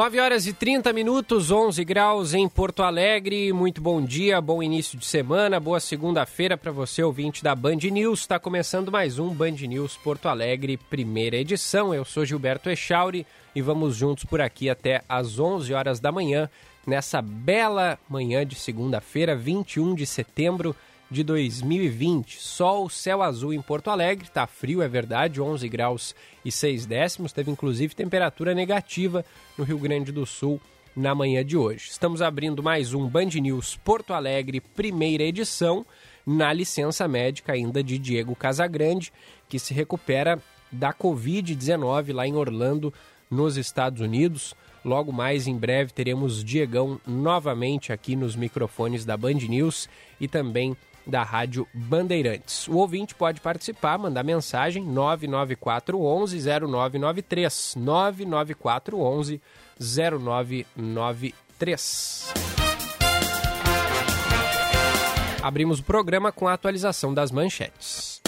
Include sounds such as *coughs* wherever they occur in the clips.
9 horas e 30 minutos, 11 graus em Porto Alegre. Muito bom dia, bom início de semana, boa segunda-feira para você, ouvinte da Band News. Está começando mais um Band News Porto Alegre, primeira edição. Eu sou Gilberto Echauri e vamos juntos por aqui até às 11 horas da manhã, nessa bela manhã de segunda-feira, 21 de setembro de 2020. Sol, céu azul em Porto Alegre, tá frio, é verdade, 11 graus e 6 décimos. Teve inclusive temperatura negativa no Rio Grande do Sul na manhã de hoje. Estamos abrindo mais um Band News Porto Alegre, primeira edição, na licença médica ainda de Diego Casagrande, que se recupera da Covid-19 lá em Orlando, nos Estados Unidos. Logo mais em breve teremos Diegão novamente aqui nos microfones da Band News e também da Rádio Bandeirantes. O ouvinte pode participar, mandar mensagem 99411 0993 99411 0993. Abrimos o programa com a atualização das manchetes.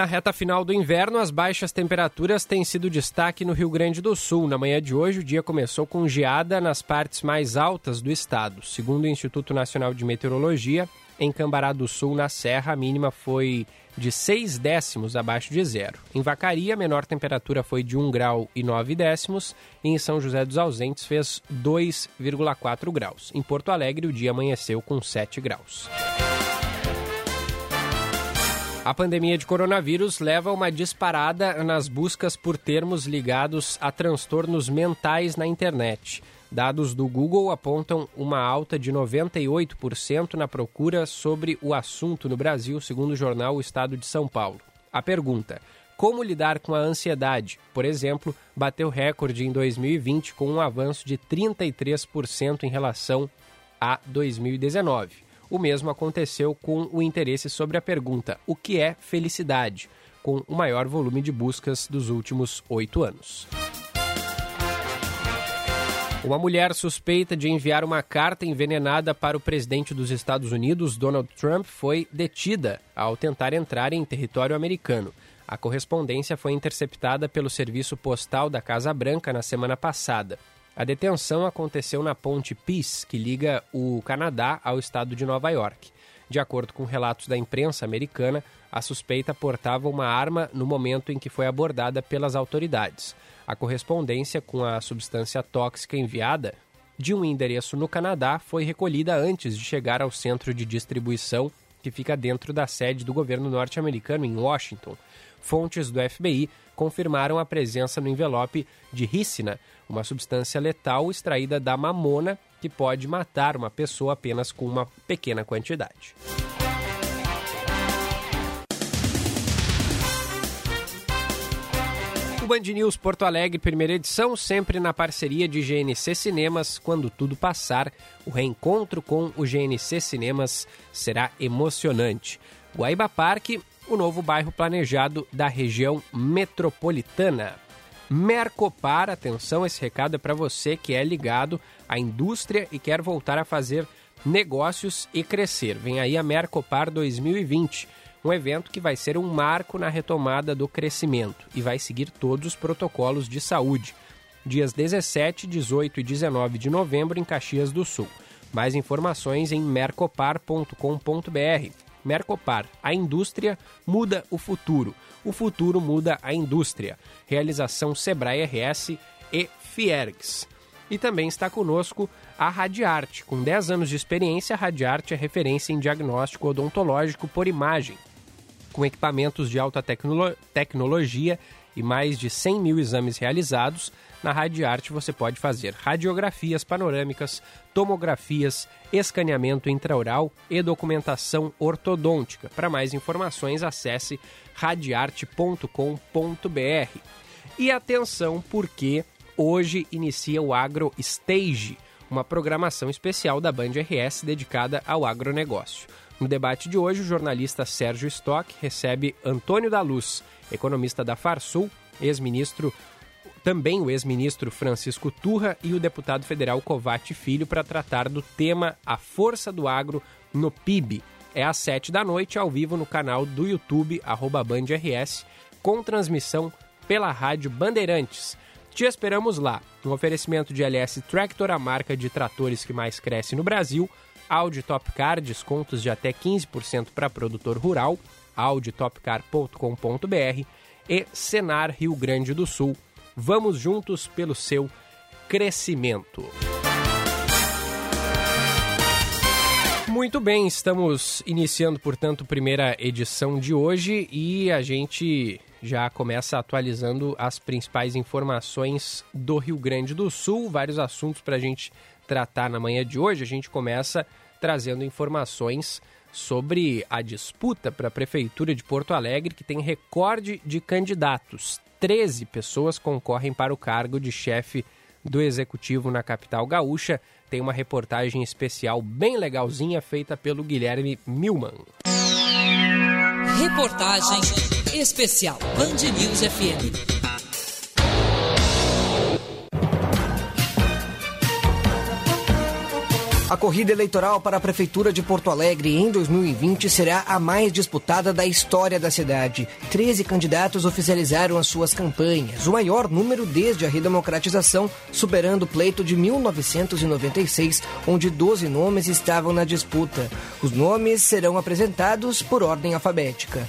Na reta final do inverno, as baixas temperaturas têm sido destaque no Rio Grande do Sul. Na manhã de hoje, o dia começou com geada nas partes mais altas do estado. Segundo o Instituto Nacional de Meteorologia, em Cambará do Sul, na Serra, a mínima foi de 6 décimos abaixo de zero. Em Vacaria, a menor temperatura foi de 1 grau e 9 décimos. E em São José dos Ausentes, fez 2,4 graus. Em Porto Alegre, o dia amanheceu com 7 graus. A pandemia de coronavírus leva uma disparada nas buscas por termos ligados a transtornos mentais na internet. Dados do Google apontam uma alta de 98% na procura sobre o assunto no Brasil, segundo o jornal O Estado de São Paulo. A pergunta: como lidar com a ansiedade? Por exemplo, bateu recorde em 2020 com um avanço de 33% em relação a 2019. O mesmo aconteceu com o interesse sobre a pergunta: o que é felicidade? com o maior volume de buscas dos últimos oito anos. Uma mulher suspeita de enviar uma carta envenenada para o presidente dos Estados Unidos, Donald Trump, foi detida ao tentar entrar em território americano. A correspondência foi interceptada pelo Serviço Postal da Casa Branca na semana passada. A detenção aconteceu na ponte Peace, que liga o Canadá ao estado de Nova York. De acordo com relatos da imprensa americana, a suspeita portava uma arma no momento em que foi abordada pelas autoridades. A correspondência com a substância tóxica enviada de um endereço no Canadá foi recolhida antes de chegar ao centro de distribuição que fica dentro da sede do governo norte-americano em Washington. Fontes do FBI confirmaram a presença no envelope de ricina, uma substância letal extraída da mamona que pode matar uma pessoa apenas com uma pequena quantidade. O Band News Porto Alegre, primeira edição, sempre na parceria de GNC Cinemas. Quando tudo passar, o reencontro com o GNC Cinemas será emocionante. Guaíba Parque, o novo bairro planejado da região metropolitana. Mercopar, atenção, esse recado é para você que é ligado à indústria e quer voltar a fazer negócios e crescer. Vem aí a Mercopar 2020, um evento que vai ser um marco na retomada do crescimento e vai seguir todos os protocolos de saúde. Dias 17, 18 e 19 de novembro em Caxias do Sul. Mais informações em mercopar.com.br. Mercopar, a indústria muda o futuro. O futuro muda a indústria. Realização Sebrae RS e Fiergs. E também está conosco a Radiarte. Com 10 anos de experiência, a Radiarte é referência em diagnóstico odontológico por imagem. Com equipamentos de alta tecnolo tecnologia e mais de 100 mil exames realizados, na Radiarte você pode fazer radiografias panorâmicas, tomografias, escaneamento intraoral e documentação ortodôntica. Para mais informações, acesse radiarte.com.br. E atenção, porque hoje inicia o Agro Stage, uma programação especial da Band RS dedicada ao agronegócio. No debate de hoje, o jornalista Sérgio Stock recebe Antônio da Luz, economista da Farsul, ex-ministro, também o ex-ministro Francisco Turra e o deputado federal Covate Filho para tratar do tema A Força do Agro no PIB. É às sete da noite, ao vivo no canal do YouTube, arroba BandRS, com transmissão pela Rádio Bandeirantes. Te esperamos lá. Um oferecimento de LS Tractor, a marca de tratores que mais cresce no Brasil. Audi Topcar, descontos de até 15% para produtor rural. auditopcar.com.br e Senar Rio Grande do Sul. Vamos juntos pelo seu crescimento. Muito bem, estamos iniciando, portanto, a primeira edição de hoje e a gente já começa atualizando as principais informações do Rio Grande do Sul, vários assuntos para a gente tratar na manhã de hoje. A gente começa trazendo informações sobre a disputa para a Prefeitura de Porto Alegre, que tem recorde de candidatos. 13 pessoas concorrem para o cargo de chefe do Executivo na capital gaúcha. Tem uma reportagem especial bem legalzinha feita pelo Guilherme Milman. Reportagem especial Band News FM. A corrida eleitoral para a Prefeitura de Porto Alegre em 2020 será a mais disputada da história da cidade. Treze candidatos oficializaram as suas campanhas, o maior número desde a redemocratização, superando o pleito de 1996, onde 12 nomes estavam na disputa. Os nomes serão apresentados por ordem alfabética.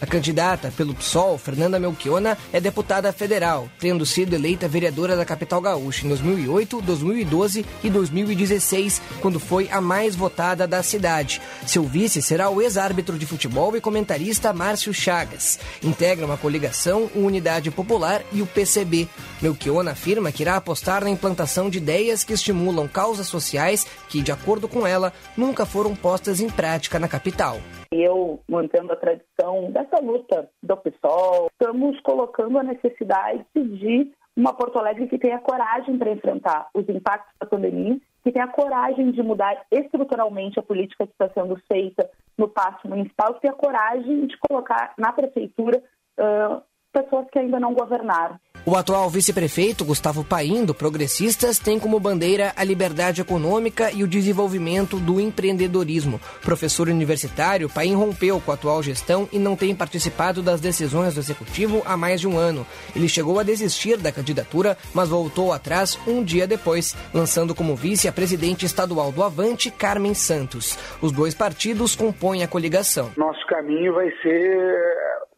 A candidata pelo PSOL, Fernanda Melchiona, é deputada federal, tendo sido eleita vereadora da capital gaúcha em 2008, 2012 e 2016, quando foi a mais votada da cidade. Seu vice será o ex-árbitro de futebol e comentarista Márcio Chagas. Integram a coligação o Unidade Popular e o PCB. Melchiona afirma que irá apostar na implantação de ideias que estimulam causas sociais que, de acordo com ela, nunca foram postas em prática na capital. Eu, mantendo a tradição dessa luta do PSOL, estamos colocando a necessidade de uma Porto Alegre que tenha coragem para enfrentar os impactos da pandemia, que tenha coragem de mudar estruturalmente a política que está sendo feita no passo municipal, que tenha coragem de colocar na prefeitura uh, pessoas que ainda não governaram. O atual vice-prefeito, Gustavo Paim, do Progressistas, tem como bandeira a liberdade econômica e o desenvolvimento do empreendedorismo. Professor universitário, Paim rompeu com a atual gestão e não tem participado das decisões do executivo há mais de um ano. Ele chegou a desistir da candidatura, mas voltou atrás um dia depois, lançando como vice a presidente estadual do Avante, Carmen Santos. Os dois partidos compõem a coligação. Nosso caminho vai ser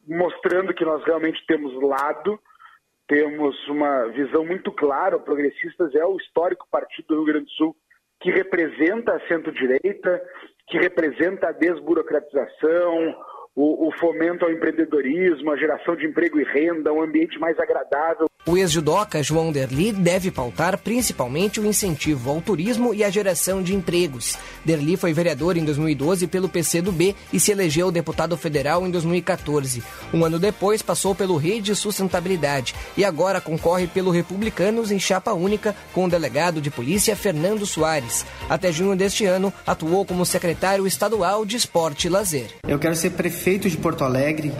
mostrando que nós realmente temos lado temos uma visão muito clara. O Progressistas é o histórico partido do Rio Grande do Sul que representa a centro-direita, que representa a desburocratização, o, o, fomento ao empreendedorismo, a geração de emprego e renda, um ambiente mais agradável. O ex-judoca João Derli deve pautar principalmente o incentivo ao turismo e a geração de empregos. Derli foi vereador em 2012 pelo PCdoB e se elegeu deputado federal em 2014. Um ano depois passou pelo Rede Sustentabilidade e agora concorre pelo Republicanos em chapa única com o delegado de polícia Fernando Soares. Até junho deste ano, atuou como secretário estadual de Esporte e Lazer. Eu quero ser prefeito de Porto Alegre,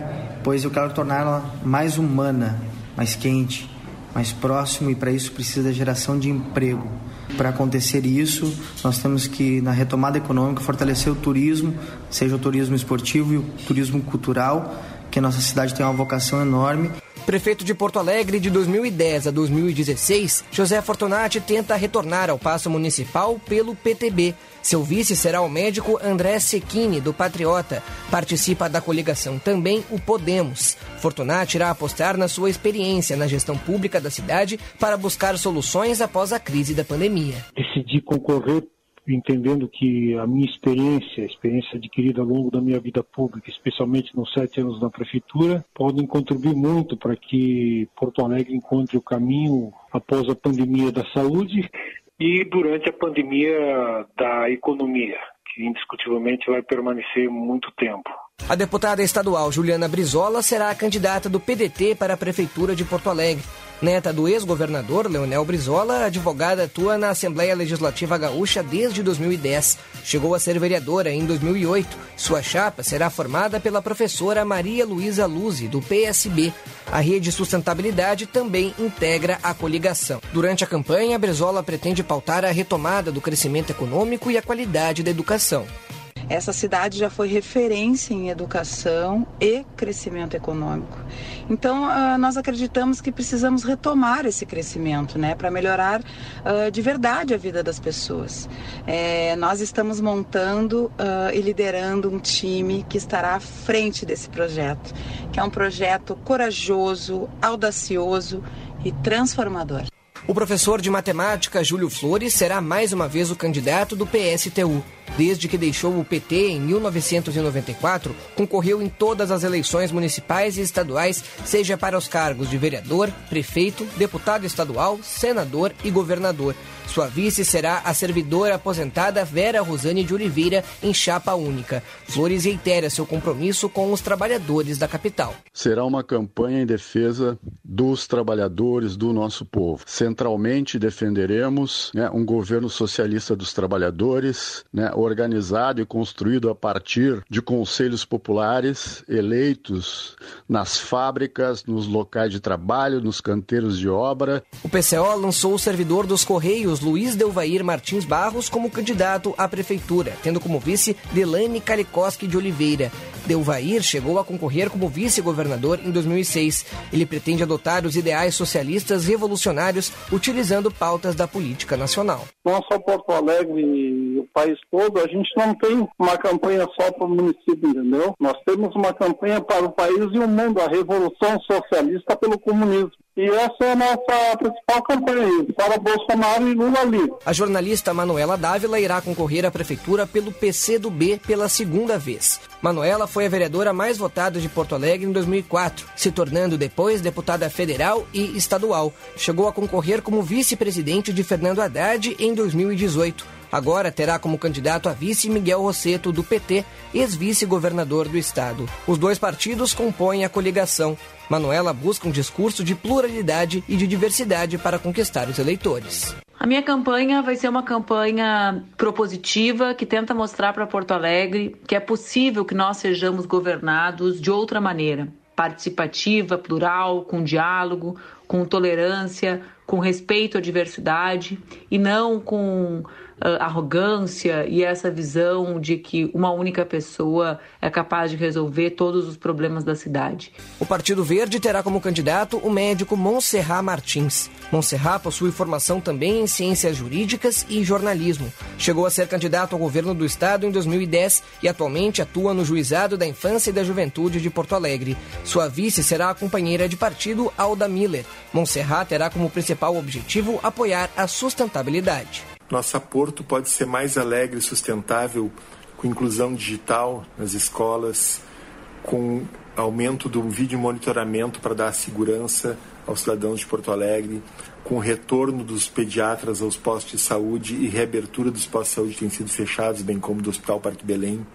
pois eu quero torná-la mais humana, mais quente, mais próximo e para isso precisa da geração de emprego. Para acontecer isso, nós temos que, na retomada econômica, fortalecer o turismo, seja o turismo esportivo e o turismo cultural, que a nossa cidade tem uma vocação enorme. Prefeito de Porto Alegre de 2010 a 2016, José Fortunati tenta retornar ao passo municipal pelo PTB. Seu vice será o médico André Secchini, do Patriota. Participa da coligação também o Podemos. Fortunati irá apostar na sua experiência na gestão pública da cidade para buscar soluções após a crise da pandemia. Decidi concorrer entendendo que a minha experiência, a experiência adquirida ao longo da minha vida pública, especialmente nos sete anos na prefeitura, podem contribuir muito para que Porto Alegre encontre o caminho após a pandemia da saúde e durante a pandemia da economia, que indiscutivelmente vai permanecer muito tempo. A deputada estadual Juliana Brizola será a candidata do PDT para a Prefeitura de Porto Alegre. Neta do ex-governador Leonel Brizola, a advogada atua na Assembleia Legislativa Gaúcha desde 2010. Chegou a ser vereadora em 2008. Sua chapa será formada pela professora Maria Luísa Luzi, do PSB. A Rede Sustentabilidade também integra a coligação. Durante a campanha, Brizola pretende pautar a retomada do crescimento econômico e a qualidade da educação. Essa cidade já foi referência em educação e crescimento econômico. Então, uh, nós acreditamos que precisamos retomar esse crescimento, né, para melhorar uh, de verdade a vida das pessoas. É, nós estamos montando uh, e liderando um time que estará à frente desse projeto, que é um projeto corajoso, audacioso e transformador. O professor de matemática Júlio Flores será mais uma vez o candidato do PSTU. Desde que deixou o PT em 1994, concorreu em todas as eleições municipais e estaduais, seja para os cargos de vereador, prefeito, deputado estadual, senador e governador. Sua vice será a servidora aposentada Vera Rosane de Oliveira, em chapa única. Flores reitera seu compromisso com os trabalhadores da capital. Será uma campanha em defesa dos trabalhadores, do nosso povo. Centralmente defenderemos né, um governo socialista dos trabalhadores, né, organizado e construído a partir de conselhos populares eleitos nas fábricas, nos locais de trabalho, nos canteiros de obra. O PCO lançou o servidor dos Correios Luiz Delvair Martins Barros como candidato à prefeitura, tendo como vice Delane Kalikoski de Oliveira. Delvair chegou a concorrer como vice-governador em 2006. Ele pretende adotar os ideais socialistas revolucionários utilizando pautas da política nacional. Não só Porto Alegre o país todo, a gente não tem uma campanha só para o município, entendeu? Nós temos uma campanha para o país e o mundo, a revolução socialista pelo comunismo. E essa é a nossa principal campanha, para Bolsonaro e Lula ali. A jornalista Manuela Dávila irá concorrer à prefeitura pelo PCdoB pela segunda vez. Manuela foi a vereadora mais votada de Porto Alegre em 2004, se tornando depois deputada federal e estadual. Chegou a concorrer como vice-presidente de Fernando Haddad em 2018. Agora terá como candidato a vice Miguel Rosseto, do PT, ex-vice-governador do estado. Os dois partidos compõem a coligação. Manuela busca um discurso de pluralidade e de diversidade para conquistar os eleitores. A minha campanha vai ser uma campanha propositiva que tenta mostrar para Porto Alegre que é possível que nós sejamos governados de outra maneira, participativa, plural, com diálogo, com tolerância, com respeito à diversidade e não com arrogância e essa visão de que uma única pessoa é capaz de resolver todos os problemas da cidade. O Partido Verde terá como candidato o médico Monserrat Martins. Monserrat possui formação também em ciências jurídicas e jornalismo. Chegou a ser candidato ao governo do estado em 2010 e atualmente atua no Juizado da Infância e da Juventude de Porto Alegre. Sua vice será a companheira de partido Alda Miller. Monserrat terá como principal objetivo apoiar a sustentabilidade. Nossa Porto pode ser mais alegre e sustentável com inclusão digital nas escolas, com aumento do vídeo monitoramento para dar segurança aos cidadãos de Porto Alegre, com retorno dos pediatras aos postos de saúde e reabertura dos postos de saúde que têm sido fechados, bem como do Hospital Parque Belém.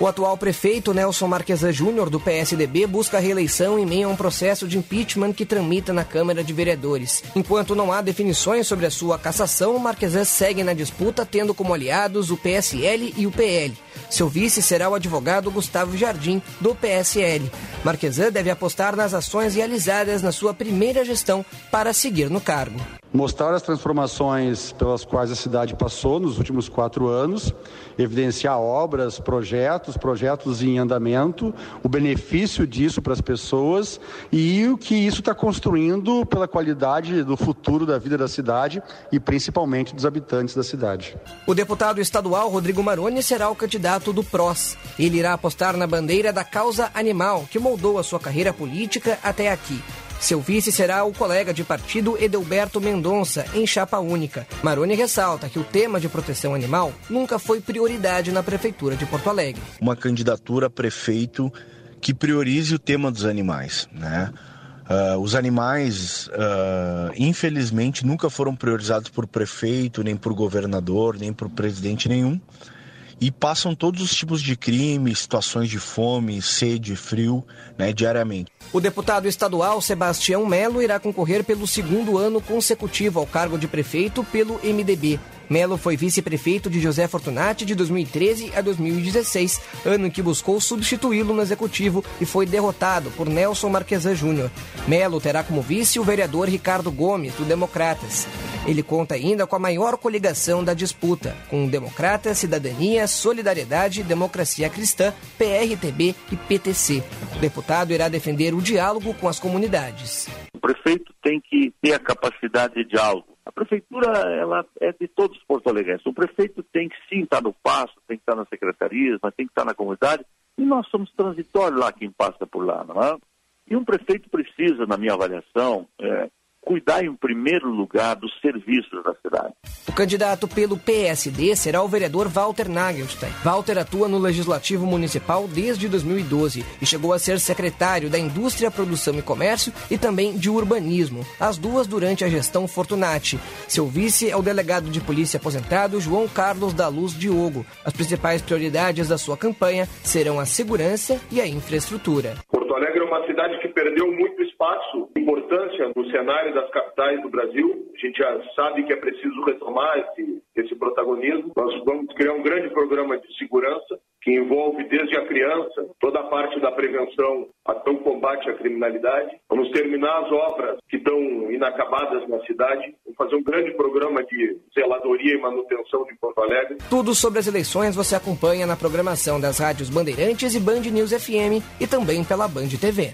O atual prefeito Nelson Marquesa Júnior, do PSDB, busca reeleição em meio a um processo de impeachment que tramita na Câmara de Vereadores. Enquanto não há definições sobre a sua cassação, Marquesa segue na disputa, tendo como aliados o PSL e o PL. Seu vice será o advogado Gustavo Jardim, do PSL. Marquesan deve apostar nas ações realizadas na sua primeira gestão para seguir no cargo mostrar as transformações pelas quais a cidade passou nos últimos quatro anos, evidenciar obras, projetos, projetos em andamento, o benefício disso para as pessoas e o que isso está construindo pela qualidade do futuro da vida da cidade e principalmente dos habitantes da cidade. O deputado estadual Rodrigo Maroni será o candidato do PROS. Ele irá apostar na bandeira da causa animal, que moldou a sua carreira política até aqui. Seu vice será o colega de partido Edelberto Mendonça, em chapa única. Maroni ressalta que o tema de proteção animal nunca foi prioridade na Prefeitura de Porto Alegre. Uma candidatura a prefeito que priorize o tema dos animais, né? Uh, os animais, uh, infelizmente, nunca foram priorizados por prefeito, nem por governador, nem por presidente nenhum. E passam todos os tipos de crimes, situações de fome, sede, frio, né, diariamente. O deputado estadual Sebastião Melo irá concorrer pelo segundo ano consecutivo ao cargo de prefeito pelo MDB. Melo foi vice-prefeito de José Fortunati de 2013 a 2016, ano em que buscou substituí-lo no executivo e foi derrotado por Nelson Marquesan Júnior. Melo terá como vice o vereador Ricardo Gomes, do Democratas. Ele conta ainda com a maior coligação da disputa, com Democratas, Cidadania, Solidariedade, Democracia Cristã, PRTB e PTC. O deputado irá defender o diálogo com as comunidades. O prefeito tem que ter a capacidade de diálogo a prefeitura ela é de todos os porto-alegrenses. O prefeito tem que sim estar no passo, tem que estar nas secretarias, mas tem que estar na comunidade. E nós somos transitórios lá, quem passa por lá, não é? E um prefeito precisa, na minha avaliação, é, cuidar em primeiro lugar dos serviços da cidade. O candidato pelo PSD será o vereador Walter Nagelstein. Walter atua no Legislativo Municipal desde 2012 e chegou a ser secretário da Indústria, Produção e Comércio e também de Urbanismo, as duas durante a gestão Fortunati. Seu vice é o delegado de polícia aposentado João Carlos da Luz Diogo. As principais prioridades da sua campanha serão a segurança e a infraestrutura. Porto Alegre é uma cidade que perdeu muito espaço, importância no cenário das capitais do Brasil. A gente já sabe que é preciso retomar esse, esse protagonismo. Nós vamos criar um grande programa de segurança que envolve desde a criança toda a parte da prevenção até o combate à criminalidade. Vamos terminar as obras que estão inacabadas na cidade. Vamos fazer um grande programa de zeladoria e manutenção de Porto Alegre. Tudo sobre as eleições você acompanha na programação das rádios Bandeirantes e Band News FM e também pela Band TV.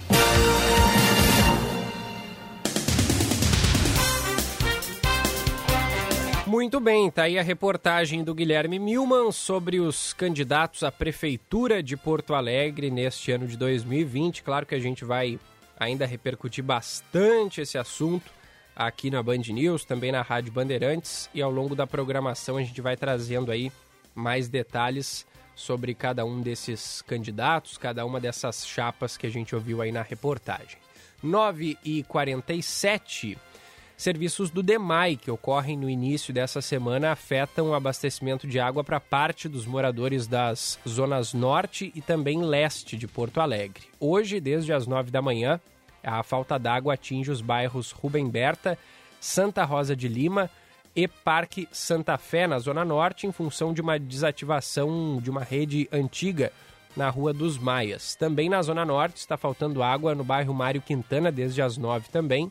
Muito bem, tá aí a reportagem do Guilherme Milman sobre os candidatos à Prefeitura de Porto Alegre neste ano de 2020. Claro que a gente vai ainda repercutir bastante esse assunto aqui na Band News, também na Rádio Bandeirantes e ao longo da programação a gente vai trazendo aí mais detalhes sobre cada um desses candidatos, cada uma dessas chapas que a gente ouviu aí na reportagem. 9 e 47 Serviços do DEMAI, que ocorrem no início dessa semana, afetam o abastecimento de água para parte dos moradores das zonas norte e também leste de Porto Alegre. Hoje, desde as 9 da manhã, a falta d'água atinge os bairros Rubem Berta, Santa Rosa de Lima e Parque Santa Fé, na Zona Norte, em função de uma desativação de uma rede antiga na Rua dos Maias. Também na Zona Norte está faltando água no bairro Mário Quintana, desde as 9 também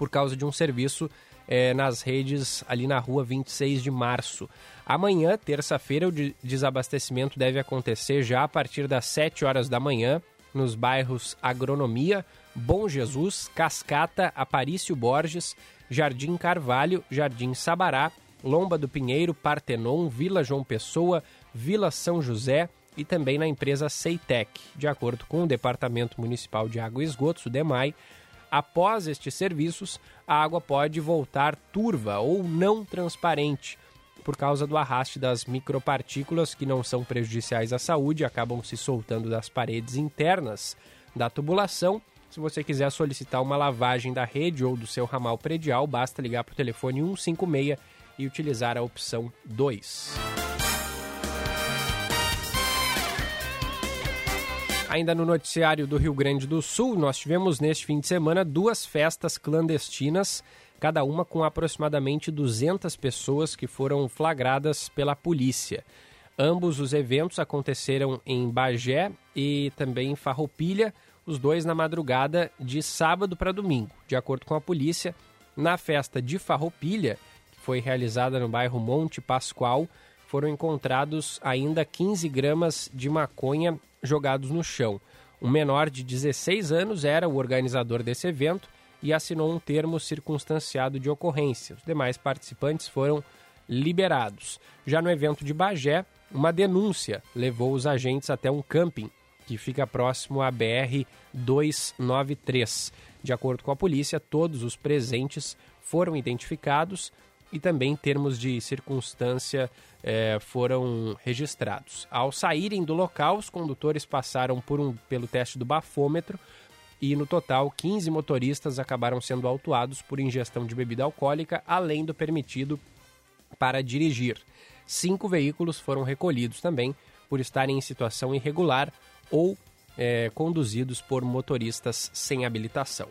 por causa de um serviço é, nas redes ali na rua 26 de março. Amanhã, terça-feira, o desabastecimento deve acontecer já a partir das 7 horas da manhã nos bairros Agronomia, Bom Jesus, Cascata, Aparício Borges, Jardim Carvalho, Jardim Sabará, Lomba do Pinheiro, Partenon, Vila João Pessoa, Vila São José e também na empresa Ceitec. De acordo com o Departamento Municipal de Água e Esgotos, o DEMAI, Após estes serviços, a água pode voltar turva ou não transparente por causa do arraste das micropartículas que não são prejudiciais à saúde, acabam se soltando das paredes internas da tubulação. Se você quiser solicitar uma lavagem da rede ou do seu ramal predial, basta ligar para o telefone 156 e utilizar a opção 2. Ainda no noticiário do Rio Grande do Sul, nós tivemos neste fim de semana duas festas clandestinas, cada uma com aproximadamente 200 pessoas que foram flagradas pela polícia. Ambos os eventos aconteceram em Bagé e também em Farroupilha, os dois na madrugada de sábado para domingo. De acordo com a polícia, na festa de Farroupilha, que foi realizada no bairro Monte Pascoal, foram encontrados ainda 15 gramas de maconha jogados no chão. Um menor de 16 anos era o organizador desse evento e assinou um termo circunstanciado de ocorrência. Os demais participantes foram liberados. Já no evento de Bagé, uma denúncia levou os agentes até um camping que fica próximo à BR 293. De acordo com a polícia, todos os presentes foram identificados e também termos de circunstância é, foram registrados. Ao saírem do local, os condutores passaram por um, pelo teste do bafômetro e, no total, 15 motoristas acabaram sendo autuados por ingestão de bebida alcoólica, além do permitido para dirigir. cinco veículos foram recolhidos também por estarem em situação irregular ou é, conduzidos por motoristas sem habilitação.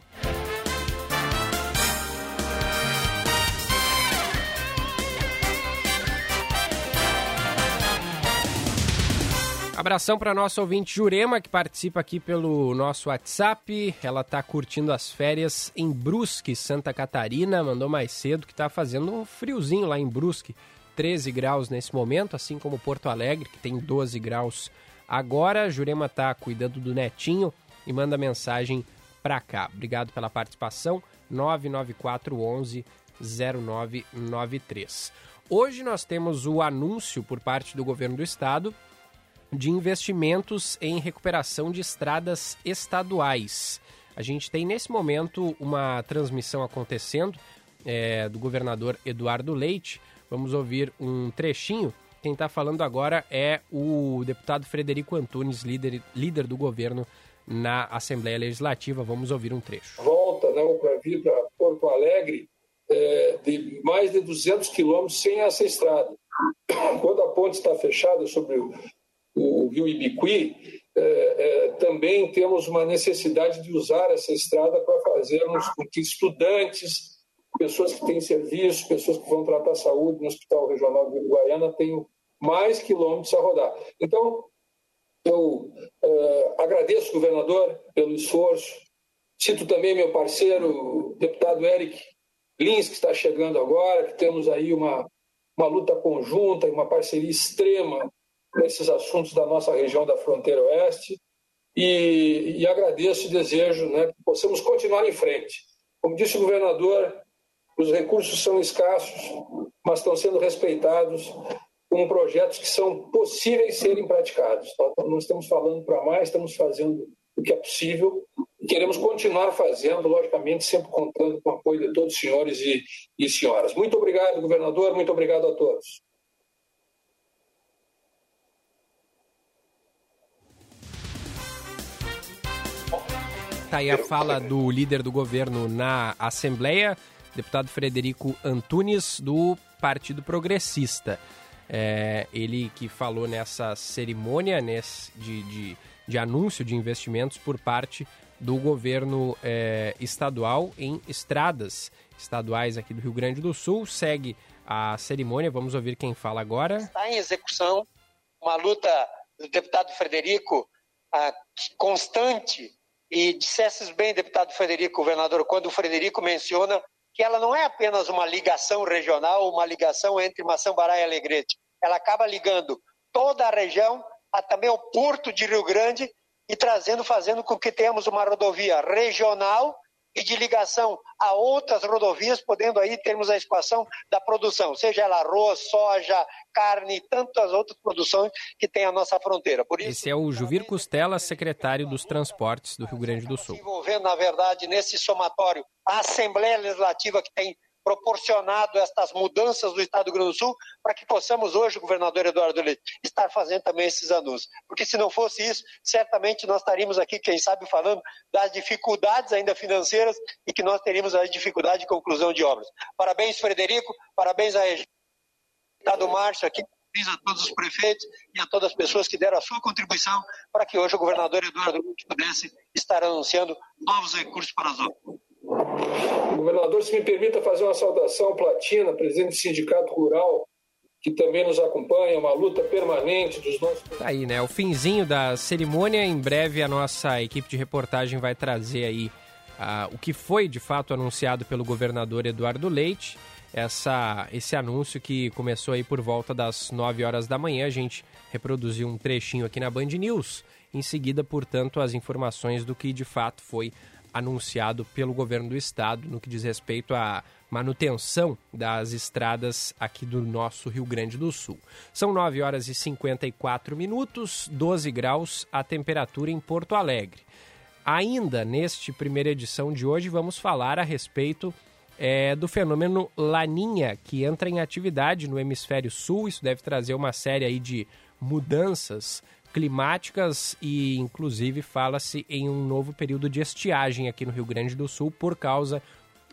Abração para nosso ouvinte Jurema, que participa aqui pelo nosso WhatsApp. Ela está curtindo as férias em Brusque, Santa Catarina. Mandou mais cedo que está fazendo um friozinho lá em Brusque. 13 graus nesse momento, assim como Porto Alegre, que tem 12 graus agora. Jurema está cuidando do netinho e manda mensagem para cá. Obrigado pela participação. 99411 0993. Hoje nós temos o anúncio por parte do governo do estado de investimentos em recuperação de estradas estaduais. A gente tem nesse momento uma transmissão acontecendo é, do governador Eduardo Leite. Vamos ouvir um trechinho. Quem está falando agora é o deputado Frederico Antunes, líder, líder do governo na Assembleia Legislativa. Vamos ouvir um trecho. Volta não, para vir para Porto Alegre é, de mais de 200 quilômetros sem essa estrada. *coughs* Quando a ponte está fechada sobre o o Rio Ibiqui, é, é, também temos uma necessidade de usar essa estrada para fazermos com que estudantes, pessoas que têm serviço, pessoas que vão tratar saúde no Hospital Regional de Uruguaiana tenham mais quilômetros a rodar. Então, eu é, agradeço, governador, pelo esforço. Cito também meu parceiro, o deputado Eric Lins, que está chegando agora, que temos aí uma, uma luta conjunta e uma parceria extrema nesses assuntos da nossa região da fronteira oeste e, e agradeço e desejo né, que possamos continuar em frente. Como disse o governador, os recursos são escassos, mas estão sendo respeitados com projetos que são possíveis serem praticados. Então, não estamos falando para mais, estamos fazendo o que é possível e queremos continuar fazendo, logicamente, sempre contando com o apoio de todos os senhores e, e senhoras. Muito obrigado, governador, muito obrigado a todos. Tá aí a fala do líder do governo na Assembleia, deputado Frederico Antunes, do Partido Progressista. É, ele que falou nessa cerimônia nesse, de, de, de, anúncio de investimentos por parte do governo é, estadual em estradas estaduais aqui do Rio Grande do Sul. Segue a cerimônia, vamos ouvir quem fala agora. Está em execução uma luta do deputado Frederico a, constante e dissesses bem, deputado Frederico, governador, quando o Frederico menciona que ela não é apenas uma ligação regional, uma ligação entre Maçambará e Alegrete. Ela acaba ligando toda a região, a também o porto de Rio Grande e trazendo, fazendo com que tenhamos uma rodovia regional e de ligação a outras rodovias, podendo aí termos a expansão da produção, seja ela arroz, soja, carne e tantas outras produções que tem a nossa fronteira. Por isso, Esse é o Juvir Costela, secretário dos Transportes do Rio Grande do Sul. Envolvendo, na verdade, nesse somatório, a Assembleia Legislativa que tem proporcionado estas mudanças do Estado do Rio Grande do Sul para que possamos hoje, governador Eduardo Leite, estar fazendo também esses anúncios. Porque se não fosse isso, certamente nós estaríamos aqui, quem sabe, falando das dificuldades ainda financeiras e que nós teríamos a dificuldade de conclusão de obras. Parabéns, Frederico, parabéns a Estado Márcio aqui, a todos os prefeitos e a todas as pessoas que deram a sua contribuição para que hoje o governador Eduardo Leite pudesse estar anunciando novos recursos para as obras. Governador, se me permita fazer uma saudação Platina, presidente do Sindicato Rural, que também nos acompanha, uma luta permanente dos nossos. Tá aí, né? O finzinho da cerimônia. Em breve a nossa equipe de reportagem vai trazer aí uh, o que foi de fato anunciado pelo governador Eduardo Leite. Essa, esse anúncio que começou aí por volta das 9 horas da manhã. A gente reproduziu um trechinho aqui na Band News. Em seguida, portanto, as informações do que de fato foi anunciado pelo governo do estado no que diz respeito à manutenção das estradas aqui do nosso Rio Grande do Sul. São 9 horas e 54 minutos, 12 graus a temperatura em Porto Alegre. Ainda neste primeira edição de hoje, vamos falar a respeito é, do fenômeno Laninha, que entra em atividade no hemisfério sul. Isso deve trazer uma série aí de mudanças climáticas e inclusive fala-se em um novo período de estiagem aqui no Rio Grande do Sul por causa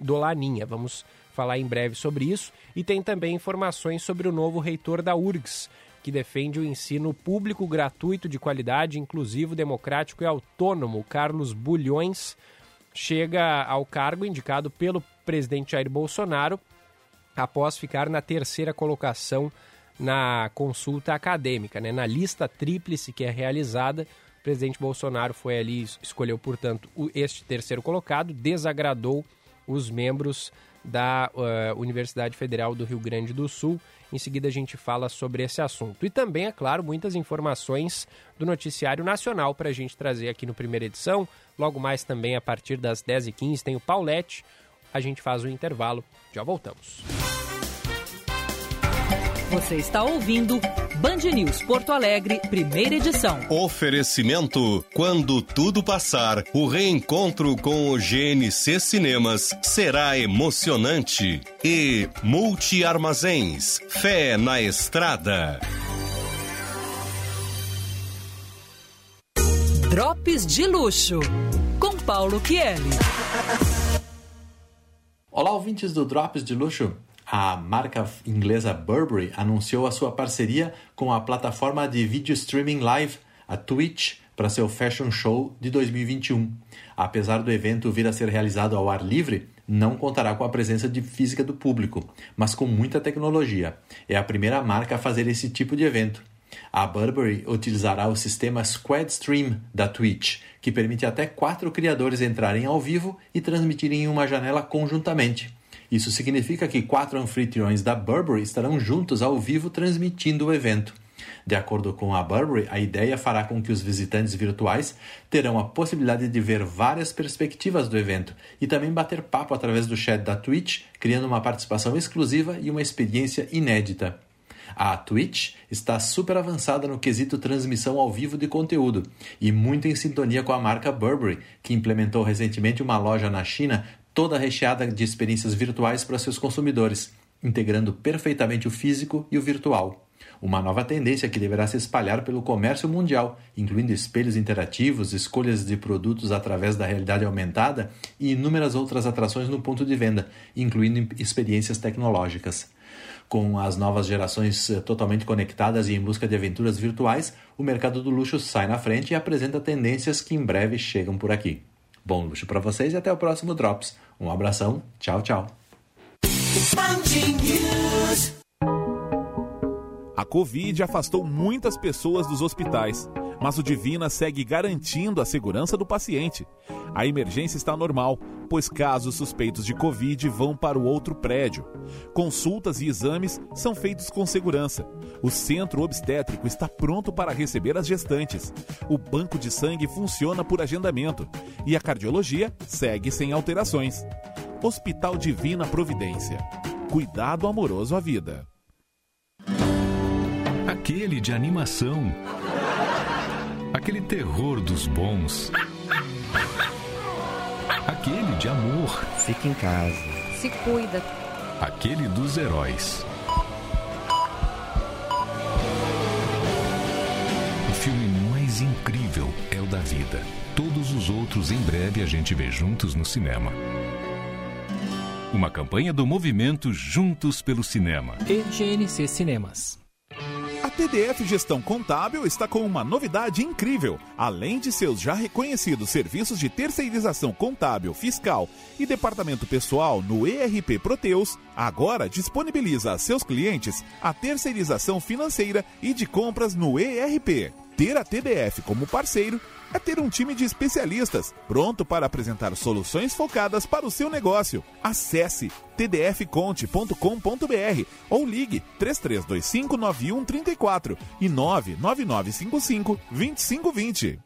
do Laninha. Vamos falar em breve sobre isso. E tem também informações sobre o novo reitor da URGS, que defende o ensino público gratuito de qualidade, inclusivo, democrático e autônomo. Carlos Bulhões chega ao cargo indicado pelo presidente Jair Bolsonaro após ficar na terceira colocação na consulta acadêmica, né? na lista tríplice que é realizada. O presidente Bolsonaro foi ali, escolheu, portanto, este terceiro colocado, desagradou os membros da uh, Universidade Federal do Rio Grande do Sul. Em seguida, a gente fala sobre esse assunto. E também, é claro, muitas informações do Noticiário Nacional para a gente trazer aqui no primeira edição. Logo mais também, a partir das 10h15, tem o Paulette. A gente faz o intervalo. Já voltamos. Você está ouvindo Band News Porto Alegre, primeira edição. Oferecimento: quando tudo passar, o reencontro com o GNC Cinemas será emocionante. E Multi Armazéns, fé na estrada. Drops de luxo, com Paulo Kieli. Olá, ouvintes do Drops de Luxo a marca inglesa Burberry anunciou a sua parceria com a plataforma de vídeo streaming live, a Twitch, para seu Fashion Show de 2021. Apesar do evento vir a ser realizado ao ar livre, não contará com a presença de física do público, mas com muita tecnologia. É a primeira marca a fazer esse tipo de evento. A Burberry utilizará o sistema Squad Stream da Twitch, que permite até quatro criadores entrarem ao vivo e transmitirem em uma janela conjuntamente. Isso significa que quatro anfitriões da Burberry estarão juntos ao vivo transmitindo o evento. De acordo com a Burberry, a ideia fará com que os visitantes virtuais terão a possibilidade de ver várias perspectivas do evento e também bater papo através do chat da Twitch, criando uma participação exclusiva e uma experiência inédita. A Twitch está super avançada no quesito transmissão ao vivo de conteúdo e muito em sintonia com a marca Burberry, que implementou recentemente uma loja na China toda recheada de experiências virtuais para seus consumidores, integrando perfeitamente o físico e o virtual. Uma nova tendência que deverá se espalhar pelo comércio mundial, incluindo espelhos interativos, escolhas de produtos através da realidade aumentada e inúmeras outras atrações no ponto de venda, incluindo experiências tecnológicas. Com as novas gerações eh, totalmente conectadas e em busca de aventuras virtuais, o mercado do luxo sai na frente e apresenta tendências que em breve chegam por aqui. Bom luxo para vocês e até o próximo Drops. Um abração, tchau, tchau. A Covid afastou muitas pessoas dos hospitais, mas o Divina segue garantindo a segurança do paciente. A emergência está normal, pois casos suspeitos de Covid vão para o outro prédio. Consultas e exames são feitos com segurança. O centro obstétrico está pronto para receber as gestantes. O banco de sangue funciona por agendamento e a cardiologia segue sem alterações. Hospital Divina Providência. Cuidado amoroso à vida. Aquele de animação. Aquele terror dos bons. Aquele de amor. Fica em casa. Se cuida. Aquele dos heróis. O filme mais incrível é o da vida. Todos os outros em breve a gente vê juntos no cinema. Uma campanha do movimento Juntos pelo Cinema. E GNC Cinemas. TDF Gestão Contábil está com uma novidade incrível. Além de seus já reconhecidos serviços de terceirização contábil, fiscal e departamento pessoal no ERP Proteus, agora disponibiliza a seus clientes a terceirização financeira e de compras no ERP. Ter a TDF como parceiro é ter um time de especialistas pronto para apresentar soluções focadas para o seu negócio. Acesse tdfconte.com.br ou ligue 3325 9134 e 99955 2520.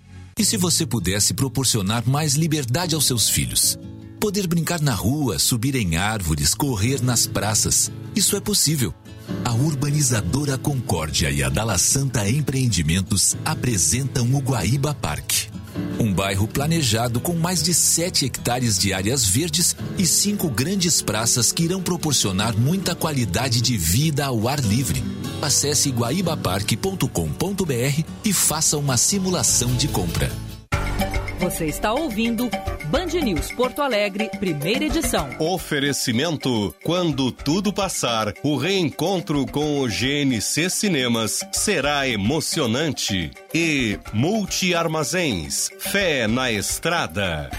E se você pudesse proporcionar mais liberdade aos seus filhos? Poder brincar na rua, subir em árvores, correr nas praças. Isso é possível. A urbanizadora Concórdia e a Dala Santa Empreendimentos apresentam o Guaíba Parque. Um bairro planejado com mais de 7 hectares de áreas verdes e cinco grandes praças que irão proporcionar muita qualidade de vida ao ar livre. Acesse guaibaparque.com.br e faça uma simulação de compra. Você está ouvindo Band News Porto Alegre, primeira edição. Oferecimento: quando tudo passar, o reencontro com o GNC Cinemas será emocionante. E Multi Armazéns, fé na estrada.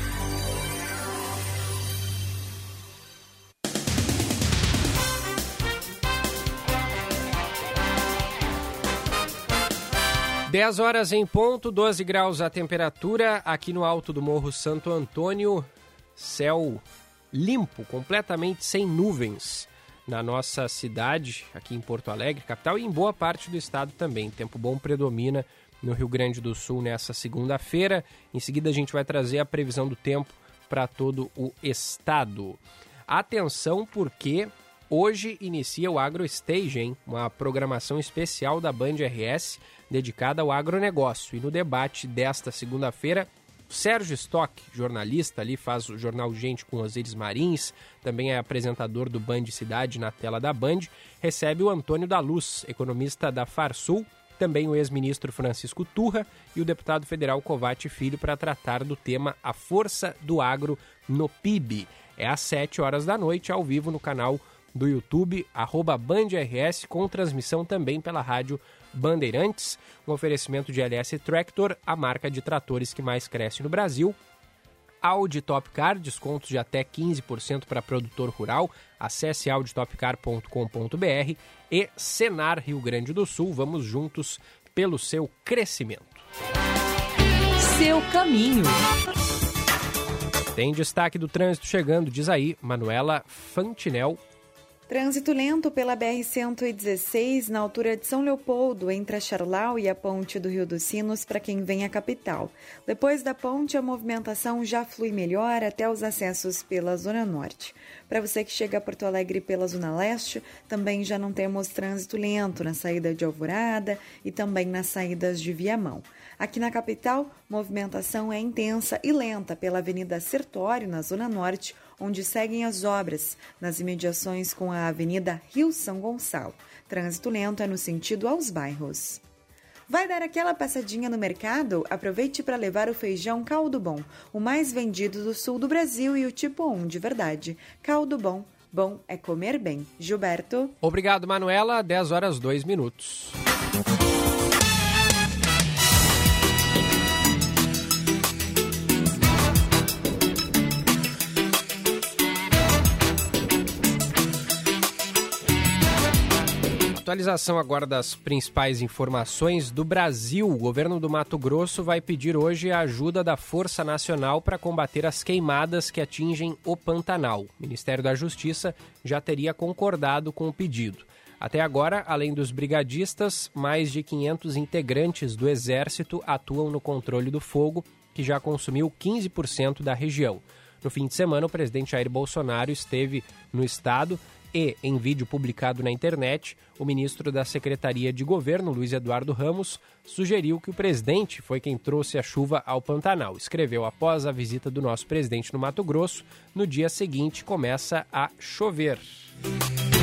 Dez horas em ponto, 12 graus a temperatura aqui no alto do Morro Santo Antônio. Céu limpo, completamente sem nuvens na nossa cidade, aqui em Porto Alegre, capital, e em boa parte do estado também. Tempo bom predomina no Rio Grande do Sul nessa segunda-feira. Em seguida, a gente vai trazer a previsão do tempo para todo o estado. Atenção, porque hoje inicia o AgroStage, hein? uma programação especial da Band RS dedicada ao agronegócio. E no debate desta segunda-feira, Sérgio Stock, jornalista ali, faz o jornal Gente com Osíris Marins, também é apresentador do Band Cidade na tela da Band, recebe o Antônio da Luz, economista da Farsul, também o ex-ministro Francisco Turra e o deputado federal Covate Filho para tratar do tema A Força do Agro no PIB. É às 7 horas da noite, ao vivo no canal do YouTube, arroba BandRS, com transmissão também pela rádio Bandeirantes, um oferecimento de LS Tractor, a marca de tratores que mais cresce no Brasil. Audi Topcar, descontos de até 15% para produtor rural. Acesse auditopcar.com.br e Senar Rio Grande do Sul. Vamos juntos pelo seu crescimento. Seu caminho. Tem destaque do trânsito chegando, diz aí Manuela Fantinel Trânsito lento pela BR-116 na altura de São Leopoldo, entre a Charlau e a ponte do Rio dos Sinos, para quem vem à capital. Depois da ponte, a movimentação já flui melhor até os acessos pela Zona Norte. Para você que chega a Porto Alegre pela Zona Leste, também já não temos trânsito lento na saída de Alvorada e também nas saídas de Viamão. Aqui na capital, movimentação é intensa e lenta pela Avenida Sertório, na Zona Norte, onde seguem as obras, nas imediações com a Avenida Rio São Gonçalo. Trânsito lento é no sentido aos bairros. Vai dar aquela passadinha no mercado? Aproveite para levar o feijão Caldo Bom, o mais vendido do sul do Brasil e o tipo 1 de verdade. Caldo Bom, bom é comer bem. Gilberto. Obrigado, Manuela. 10 horas 2 minutos. Atualização agora das principais informações do Brasil. O governo do Mato Grosso vai pedir hoje a ajuda da Força Nacional para combater as queimadas que atingem o Pantanal. O Ministério da Justiça já teria concordado com o pedido. Até agora, além dos brigadistas, mais de 500 integrantes do Exército atuam no controle do fogo, que já consumiu 15% da região. No fim de semana, o presidente Jair Bolsonaro esteve no estado e, em vídeo publicado na internet, o ministro da Secretaria de Governo, Luiz Eduardo Ramos, sugeriu que o presidente foi quem trouxe a chuva ao Pantanal. Escreveu após a visita do nosso presidente no Mato Grosso, no dia seguinte começa a chover.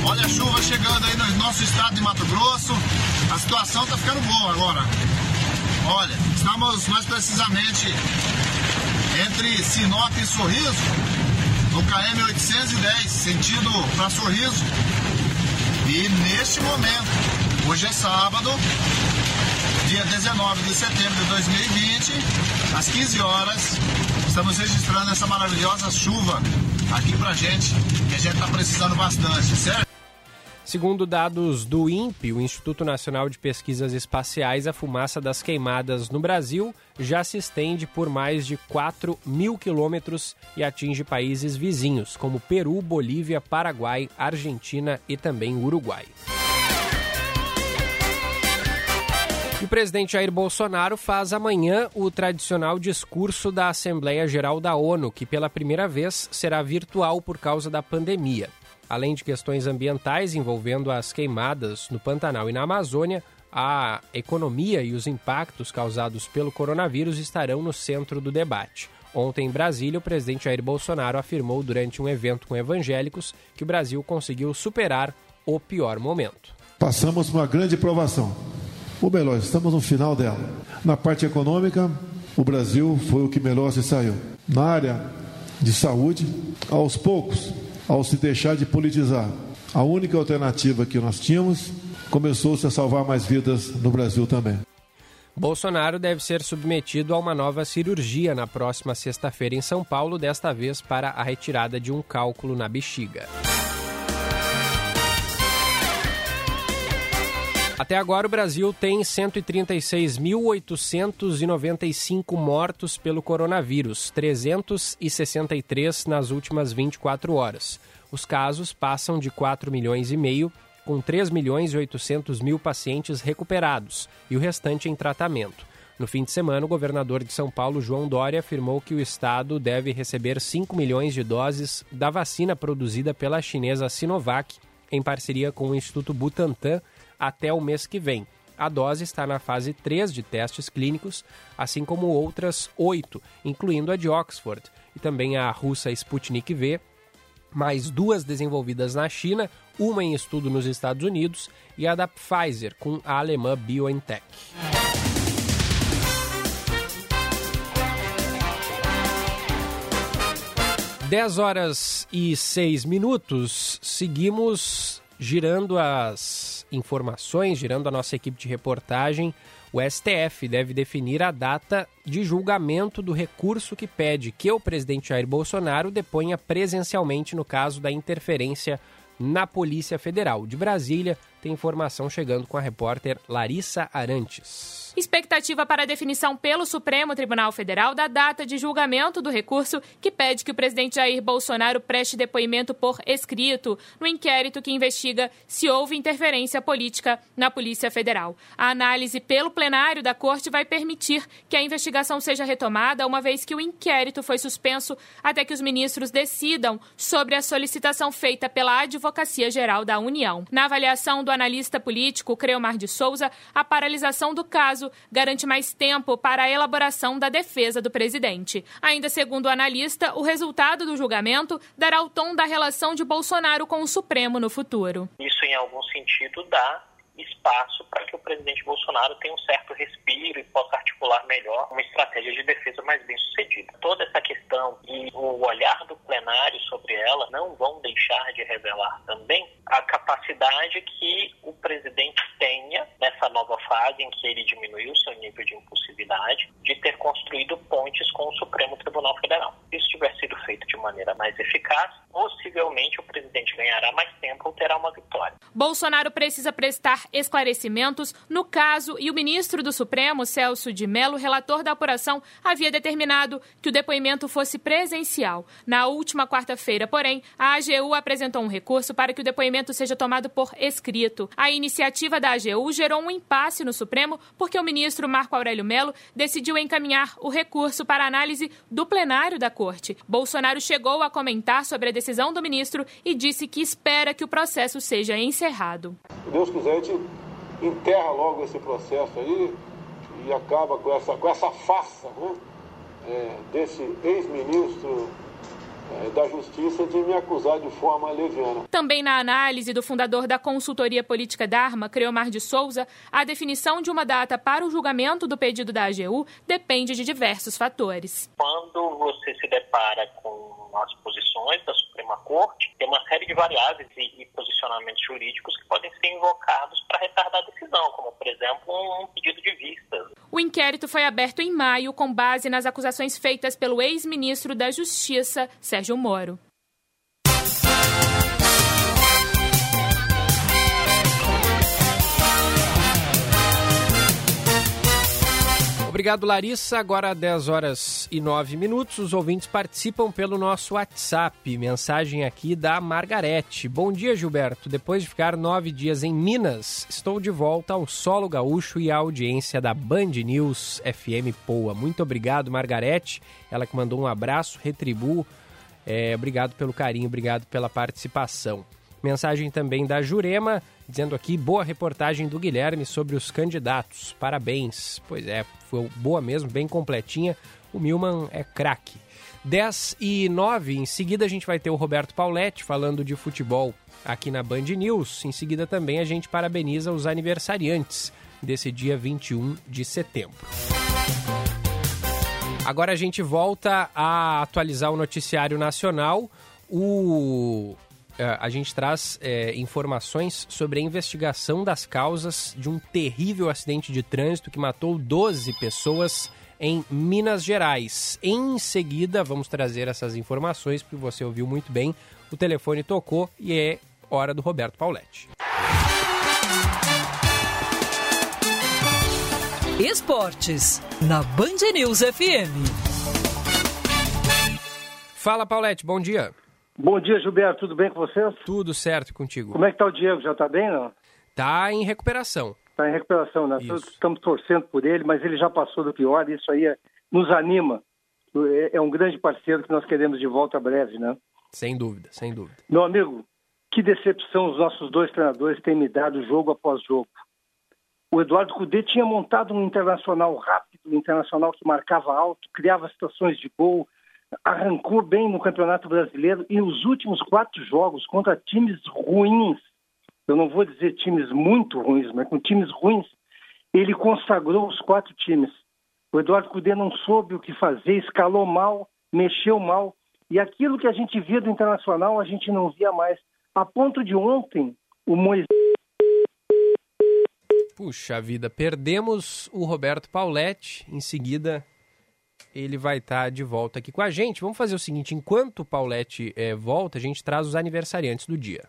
Olha a chuva chegando aí no nosso estado de Mato Grosso. A situação está ficando boa agora. Olha, estamos mais precisamente entre Sinop e Sorriso no KM 810, sentido para Sorriso. E neste momento, hoje é sábado, dia 19 de setembro de 2020, às 15 horas, estamos registrando essa maravilhosa chuva aqui pra gente, que a gente tá precisando bastante, certo? Segundo dados do INPE, o Instituto Nacional de Pesquisas Espaciais, a fumaça das queimadas no Brasil já se estende por mais de 4 mil quilômetros e atinge países vizinhos, como Peru, Bolívia, Paraguai, Argentina e também Uruguai. presidente Jair Bolsonaro faz amanhã o tradicional discurso da Assembleia Geral da ONU, que pela primeira vez será virtual por causa da pandemia. Além de questões ambientais envolvendo as queimadas no Pantanal e na Amazônia, a economia e os impactos causados pelo coronavírus estarão no centro do debate. Ontem, em Brasília, o presidente Jair Bolsonaro afirmou durante um evento com evangélicos que o Brasil conseguiu superar o pior momento. Passamos por uma grande provação ou melhor, estamos no final dela. Na parte econômica, o Brasil foi o que melhor se saiu. Na área de saúde, aos poucos, ao se deixar de politizar, a única alternativa que nós tínhamos começou-se a salvar mais vidas no Brasil também. Bolsonaro deve ser submetido a uma nova cirurgia na próxima sexta-feira em São Paulo, desta vez para a retirada de um cálculo na bexiga. Até agora, o Brasil tem 136.895 mortos pelo coronavírus, 363 nas últimas 24 horas. Os casos passam de 4 milhões e meio, com 3 milhões e 800 mil pacientes recuperados e o restante em tratamento. No fim de semana, o governador de São Paulo, João Dória, afirmou que o estado deve receber 5 milhões de doses da vacina produzida pela chinesa Sinovac, em parceria com o Instituto Butantan até o mês que vem. A dose está na fase 3 de testes clínicos, assim como outras oito, incluindo a de Oxford e também a russa Sputnik V, mais duas desenvolvidas na China, uma em estudo nos Estados Unidos e a da Pfizer com a alemã BioNTech. Dez horas e seis minutos, seguimos girando as informações, girando a nossa equipe de reportagem, o STF deve definir a data de julgamento do recurso que pede que o presidente Jair Bolsonaro deponha presencialmente no caso da interferência na Polícia Federal. De Brasília, tem informação chegando com a repórter Larissa Arantes. Expectativa para a definição pelo Supremo Tribunal Federal da data de julgamento do recurso que pede que o presidente Jair Bolsonaro preste depoimento por escrito no inquérito que investiga se houve interferência política na Polícia Federal. A análise pelo plenário da Corte vai permitir que a investigação seja retomada, uma vez que o inquérito foi suspenso até que os ministros decidam sobre a solicitação feita pela Advocacia Geral da União. Na avaliação do analista político Creomar de Souza, a paralisação do caso garante mais tempo para a elaboração da defesa do presidente. Ainda segundo o analista, o resultado do julgamento dará o tom da relação de Bolsonaro com o Supremo no futuro. Isso, em algum sentido, dá espaço para que o presidente Bolsonaro tenha um certo respiro e possa articular melhor uma estratégia de defesa mais bem sucedida. Toda essa questão e o olhar do plenário sobre ela não vão deixar de revelar também a capacidade que o presidente tenha nessa nova fase em que ele diminuiu seu nível de impulsividade de ter construído pontes com o Supremo Tribunal Federal. Se isso tiver sido feito de maneira mais eficaz, possivelmente o presidente ganhará mais tempo ou terá uma vitória. Bolsonaro precisa prestar esclarecimentos no caso e o ministro do Supremo, Celso de Mello, relator da apuração, havia determinado que o depoimento fosse presencial. Na última quarta-feira, porém, a AGU apresentou um recurso para que o depoimento seja tomado por escrito. A iniciativa da AGU gerou um impasse no Supremo porque o ministro Marco Aurélio Mello decidiu encaminhar o recurso para análise do plenário da Corte. Bolsonaro chegou a comentar sobre a decisão do ministro e disse que espera que o processo seja encerrado. Deus quiser, gente enterra logo esse processo aí e acaba com essa, com essa farsa né, é, desse ex-ministro da Justiça de me acusar de forma leviana. Também na análise do fundador da consultoria política Dharma, Creomar de Souza, a definição de uma data para o julgamento do pedido da AGU depende de diversos fatores. Quando você se depara com as posições da Suprema Corte, tem uma série de variáveis e, posicionamentos jurídicos que podem ser invocados para retardar a decisão, como, por exemplo, um pedido de vista. O inquérito foi aberto em maio com base nas acusações feitas pelo ex-ministro da Justiça, Sérgio Moro. Obrigado, Larissa. Agora 10 horas e 9 minutos. Os ouvintes participam pelo nosso WhatsApp. Mensagem aqui da Margarete. Bom dia, Gilberto. Depois de ficar nove dias em Minas, estou de volta ao solo gaúcho e à audiência da Band News FM Poa. Muito obrigado, Margarete. Ela que mandou um abraço, retribuo. É, obrigado pelo carinho, obrigado pela participação. Mensagem também da Jurema, dizendo aqui, boa reportagem do Guilherme sobre os candidatos. Parabéns. Pois é, foi boa mesmo, bem completinha. O Milman é craque. 10 e 9, em seguida a gente vai ter o Roberto Pauletti falando de futebol aqui na Band News. Em seguida também a gente parabeniza os aniversariantes desse dia 21 de setembro. Agora a gente volta a atualizar o noticiário nacional. O é, a gente traz é, informações sobre a investigação das causas de um terrível acidente de trânsito que matou 12 pessoas em Minas Gerais. Em seguida, vamos trazer essas informações, porque você ouviu muito bem. O telefone tocou e é hora do Roberto Pauletti. Esportes, na Band News FM. Fala, Paulette, bom dia. Bom dia, Gilberto. Tudo bem com vocês? Tudo certo contigo. Como é que tá o Diego? Já tá bem, não? Tá em recuperação. Tá em recuperação, né? Isso. Estamos torcendo por ele, mas ele já passou do pior e isso aí é, nos anima. É, é um grande parceiro que nós queremos de volta breve, né? Sem dúvida, sem dúvida. Meu amigo, que decepção os nossos dois treinadores têm me dado jogo após jogo. O Eduardo Cudê tinha montado um internacional rápido, um internacional que marcava alto, criava situações de gol, arrancou bem no Campeonato Brasileiro e os últimos quatro jogos contra times ruins, eu não vou dizer times muito ruins, mas com times ruins, ele consagrou os quatro times. O Eduardo Cudê não soube o que fazer, escalou mal, mexeu mal, e aquilo que a gente via do Internacional a gente não via mais. A ponto de ontem, o Moisés. Puxa vida, perdemos o Roberto Pauletti, em seguida ele vai estar tá de volta aqui com a gente. Vamos fazer o seguinte: enquanto o Paulette é, volta, a gente traz os aniversariantes do dia.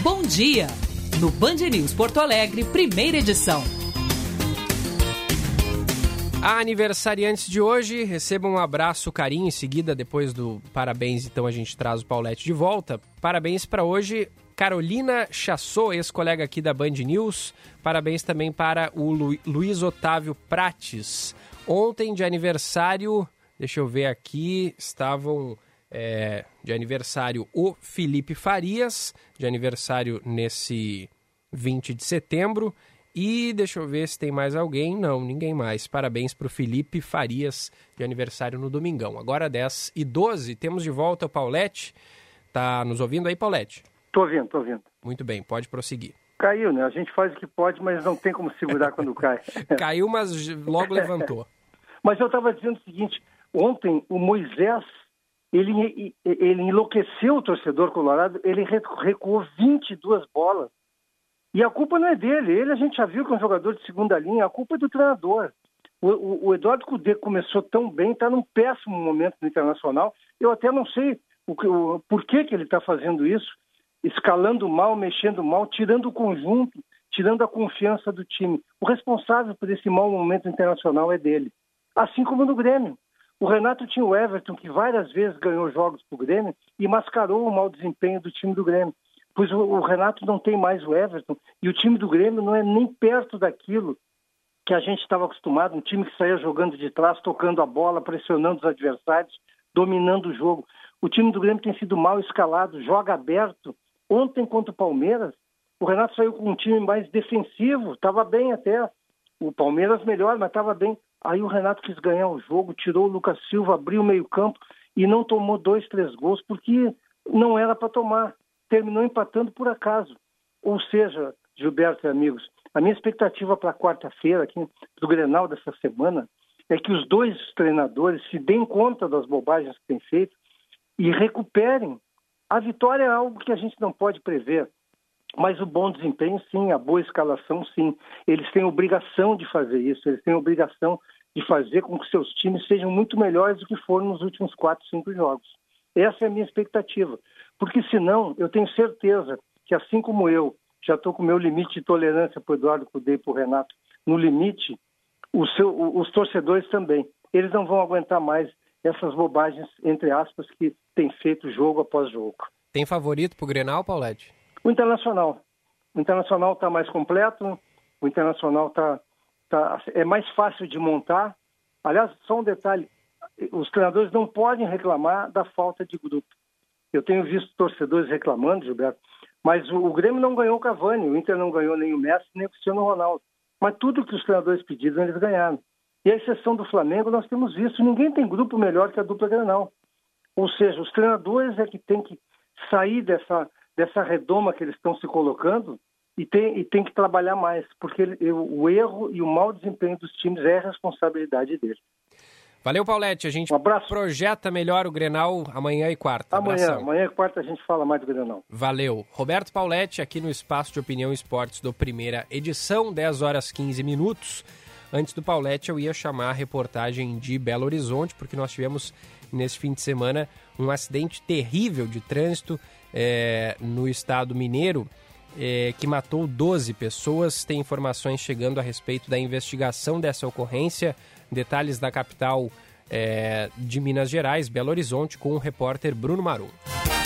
Bom dia! No Band News Porto Alegre, primeira edição. A aniversariantes de hoje, recebam um abraço, carinho em seguida, depois do parabéns, então a gente traz o Paulette de volta. Parabéns para hoje, Carolina Chassot, ex-colega aqui da Band News. Parabéns também para o Lu Luiz Otávio Prates. Ontem, de aniversário, deixa eu ver aqui, estavam é, de aniversário o Felipe Farias, de aniversário nesse 20 de setembro. E deixa eu ver se tem mais alguém. Não, ninguém mais. Parabéns para o Felipe Farias, de aniversário no domingão. Agora 10 e 12, temos de volta o Paulette. Tá nos ouvindo aí, Paulette? Tô ouvindo, tô ouvindo. Muito bem, pode prosseguir. Caiu, né? A gente faz o que pode, mas não tem como segurar quando cai. *laughs* Caiu, mas logo levantou. *laughs* Mas eu estava dizendo o seguinte: ontem o Moisés ele, ele enlouqueceu o torcedor colorado, ele recuou 22 bolas. E a culpa não é dele, ele a gente já viu que é um jogador de segunda linha, a culpa é do treinador. O, o, o Eduardo Cudê começou tão bem, está num péssimo momento no Internacional. Eu até não sei o, o, por que, que ele está fazendo isso, escalando mal, mexendo mal, tirando o conjunto, tirando a confiança do time. O responsável por esse mau momento internacional é dele assim como no Grêmio. O Renato tinha o Everton, que várias vezes ganhou jogos para o Grêmio e mascarou o mau desempenho do time do Grêmio. Pois o, Renato não tem mais o Everton e o time do Grêmio não é nem perto daquilo que a gente estava acostumado, um time que saía jogando de trás, tocando a bola, pressionando os adversários, dominando o jogo. O time do Grêmio tem sido mal escalado, joga aberto. Ontem contra o Palmeiras, o Renato saiu com um time mais defensivo, estava bem até. O Palmeiras melhor, mas estava bem. Aí o Renato quis ganhar o jogo, tirou o Lucas Silva, abriu o meio-campo e não tomou dois, três gols, porque não era para tomar. Terminou empatando por acaso. Ou seja, Gilberto e amigos, a minha expectativa para quarta-feira, aqui do Grenal dessa semana, é que os dois treinadores se deem conta das bobagens que têm feito e recuperem. A vitória é algo que a gente não pode prever. Mas o bom desempenho, sim, a boa escalação, sim. Eles têm obrigação de fazer isso, eles têm obrigação de fazer com que seus times sejam muito melhores do que foram nos últimos quatro, cinco jogos. Essa é a minha expectativa. Porque senão, eu tenho certeza que assim como eu já estou com o meu limite de tolerância para o Eduardo Cudê e para o Renato no limite, seu, os torcedores também. Eles não vão aguentar mais essas bobagens, entre aspas, que tem feito jogo após jogo. Tem favorito para o Grenal, Paulette? O Internacional. O Internacional está mais completo, o Internacional está tá, é mais fácil de montar. Aliás, só um detalhe, os treinadores não podem reclamar da falta de grupo. Eu tenho visto torcedores reclamando, Gilberto, mas o, o Grêmio não ganhou o Cavani, o Inter não ganhou nem o Messi, nem o Cristiano Ronaldo. Mas tudo que os treinadores pediram, eles ganharam. E a exceção do Flamengo, nós temos visto, ninguém tem grupo melhor que a dupla Grenal. Ou seja, os treinadores é que têm que sair dessa, dessa redoma que eles estão se colocando e tem, e tem que trabalhar mais, porque ele, o erro e o mau desempenho dos times é responsabilidade dele. Valeu, Paulette. A gente um projeta melhor o Grenal amanhã e quarta. Amanhã, Abração. amanhã e quarta a gente fala mais do Grenal. Valeu. Roberto Paulette aqui no Espaço de Opinião Esportes do Primeira Edição, 10 horas 15 minutos. Antes do Paulette, eu ia chamar a reportagem de Belo Horizonte, porque nós tivemos nesse fim de semana um acidente terrível de trânsito é, no estado mineiro. É, que matou 12 pessoas. Tem informações chegando a respeito da investigação dessa ocorrência. Detalhes da capital é, de Minas Gerais, Belo Horizonte, com o repórter Bruno Marum.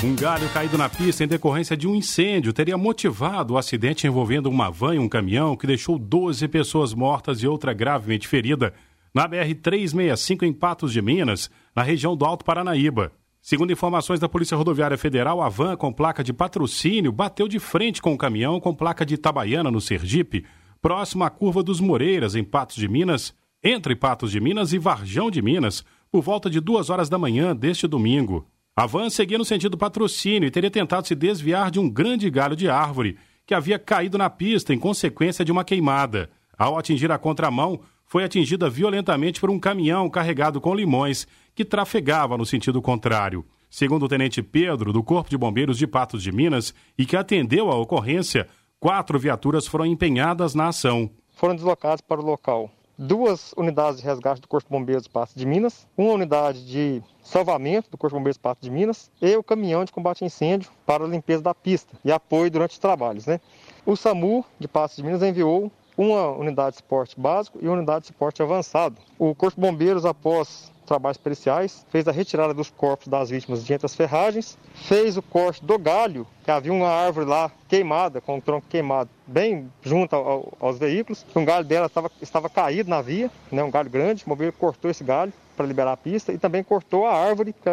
Um galho caído na pista em decorrência de um incêndio teria motivado o acidente envolvendo uma van e um caminhão que deixou 12 pessoas mortas e outra gravemente ferida na BR-365 em Patos de Minas, na região do Alto Paranaíba. Segundo informações da Polícia Rodoviária Federal, a van com placa de patrocínio bateu de frente com o caminhão com placa de Itabaiana, no Sergipe, próximo à curva dos Moreiras, em Patos de Minas, entre Patos de Minas e Varjão de Minas, por volta de duas horas da manhã deste domingo. A van seguia no sentido patrocínio e teria tentado se desviar de um grande galho de árvore que havia caído na pista em consequência de uma queimada. Ao atingir a contramão, foi atingida violentamente por um caminhão carregado com limões que trafegava no sentido contrário. Segundo o tenente Pedro, do Corpo de Bombeiros de Patos de Minas, e que atendeu a ocorrência, quatro viaturas foram empenhadas na ação. Foram deslocadas para o local duas unidades de resgate do Corpo de Bombeiros Patos de Minas, uma unidade de salvamento do Corpo de Bombeiros Patos de Minas e o caminhão de combate a incêndio para a limpeza da pista e apoio durante os trabalhos. Né? O SAMU de Patos de Minas enviou uma unidade de suporte básico e uma unidade de suporte avançado. O Corpo de Bombeiros, após trabalhos periciais, fez a retirada dos corpos das vítimas de entre as ferragens, fez o corte do galho, que havia uma árvore lá queimada, com o tronco queimado, bem junto ao, aos veículos. Um galho dela estava, estava caído na via, né, um galho grande, o bombeiro cortou esse galho para liberar a pista e também cortou a árvore que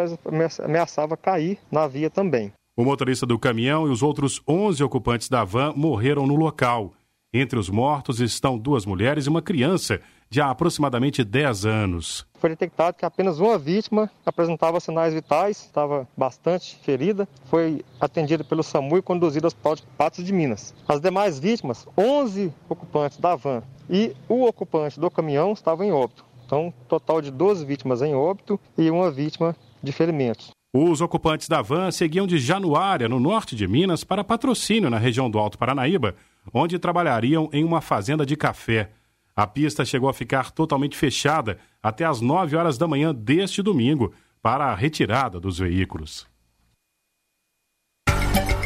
ameaçava cair na via também. O motorista do caminhão e os outros 11 ocupantes da van morreram no local. Entre os mortos estão duas mulheres e uma criança de aproximadamente 10 anos. Foi detectado que apenas uma vítima apresentava sinais vitais, estava bastante ferida, foi atendida pelo SAMU e conduzida aos Patos de Minas. As demais vítimas, 11 ocupantes da van e o ocupante do caminhão estavam em óbito. Então, total de 12 vítimas em óbito e uma vítima de ferimentos. Os ocupantes da van seguiam de Januária, no norte de Minas, para patrocínio na região do Alto Paranaíba, onde trabalhariam em uma fazenda de café. A pista chegou a ficar totalmente fechada até às 9 horas da manhã deste domingo para a retirada dos veículos.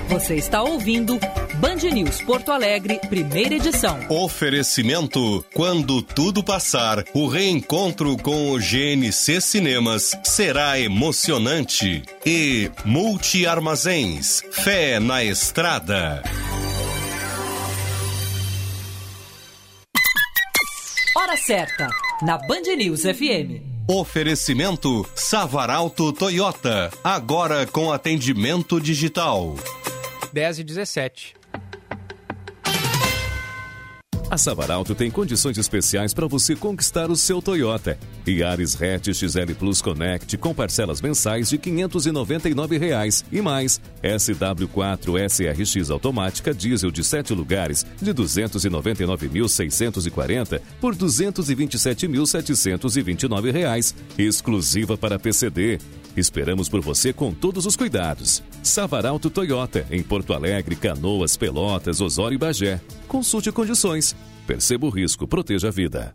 Você está ouvindo Band News Porto Alegre, primeira edição. Oferecimento: quando tudo passar, o reencontro com o GNC Cinemas será emocionante. E Multi Armazéns, fé na estrada. Hora certa, na Band News FM. Oferecimento Savaralto Toyota, agora com atendimento digital. 10 e 17. A Savaralto tem condições especiais para você conquistar o seu Toyota. Yaris Hatch XL Plus Connect com parcelas mensais de 599 reais e mais SW4 SRX automática diesel de 7 lugares de 299.640 por 227.729 reais, exclusiva para PCD. Esperamos por você com todos os cuidados. Savaralto Toyota, em Porto Alegre, Canoas, Pelotas, Osório e Bagé. Consulte condições. Perceba o risco, proteja a vida.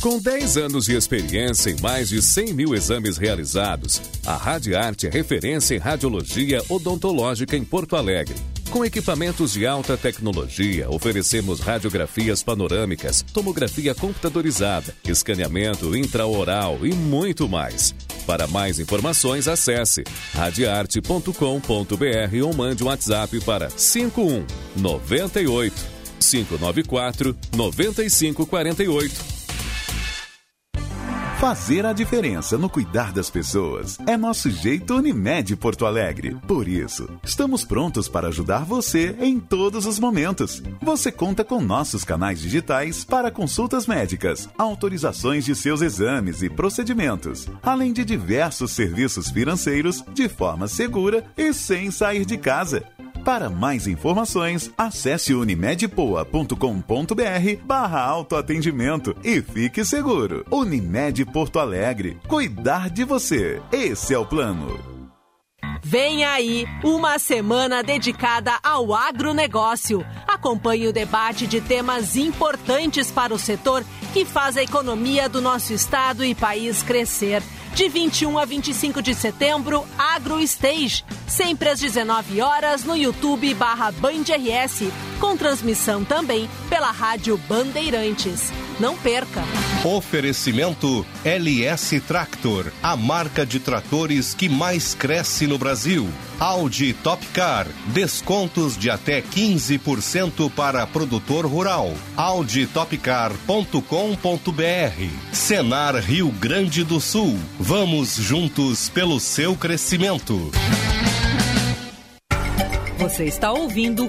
Com 10 anos de experiência e mais de 100 mil exames realizados, a Radiarte é referência em radiologia odontológica em Porto Alegre. Com equipamentos de alta tecnologia, oferecemos radiografias panorâmicas, tomografia computadorizada, escaneamento intraoral e muito mais. Para mais informações, acesse radiarte.com.br ou mande um WhatsApp para 51 98 594 9548. Fazer a diferença no cuidar das pessoas é nosso jeito Unimed Porto Alegre. Por isso, estamos prontos para ajudar você em todos os momentos. Você conta com nossos canais digitais para consultas médicas, autorizações de seus exames e procedimentos, além de diversos serviços financeiros de forma segura e sem sair de casa. Para mais informações, acesse unimedpoa.com.br barra autoatendimento e fique seguro. Unimed Porto Alegre. Cuidar de você. Esse é o plano. Vem aí uma semana dedicada ao agronegócio. Acompanhe o debate de temas importantes para o setor que faz a economia do nosso estado e país crescer. De 21 a 25 de setembro, Agro Stage, sempre às 19 horas no YouTube barra Band RS, com transmissão também pela Rádio Bandeirantes. Não perca! Oferecimento LS Tractor, a marca de tratores que mais cresce no Brasil. Audi Top Car, descontos de até 15% para produtor rural. auditopcar.com.br. Senar Rio Grande do Sul. Vamos juntos pelo seu crescimento. Você está ouvindo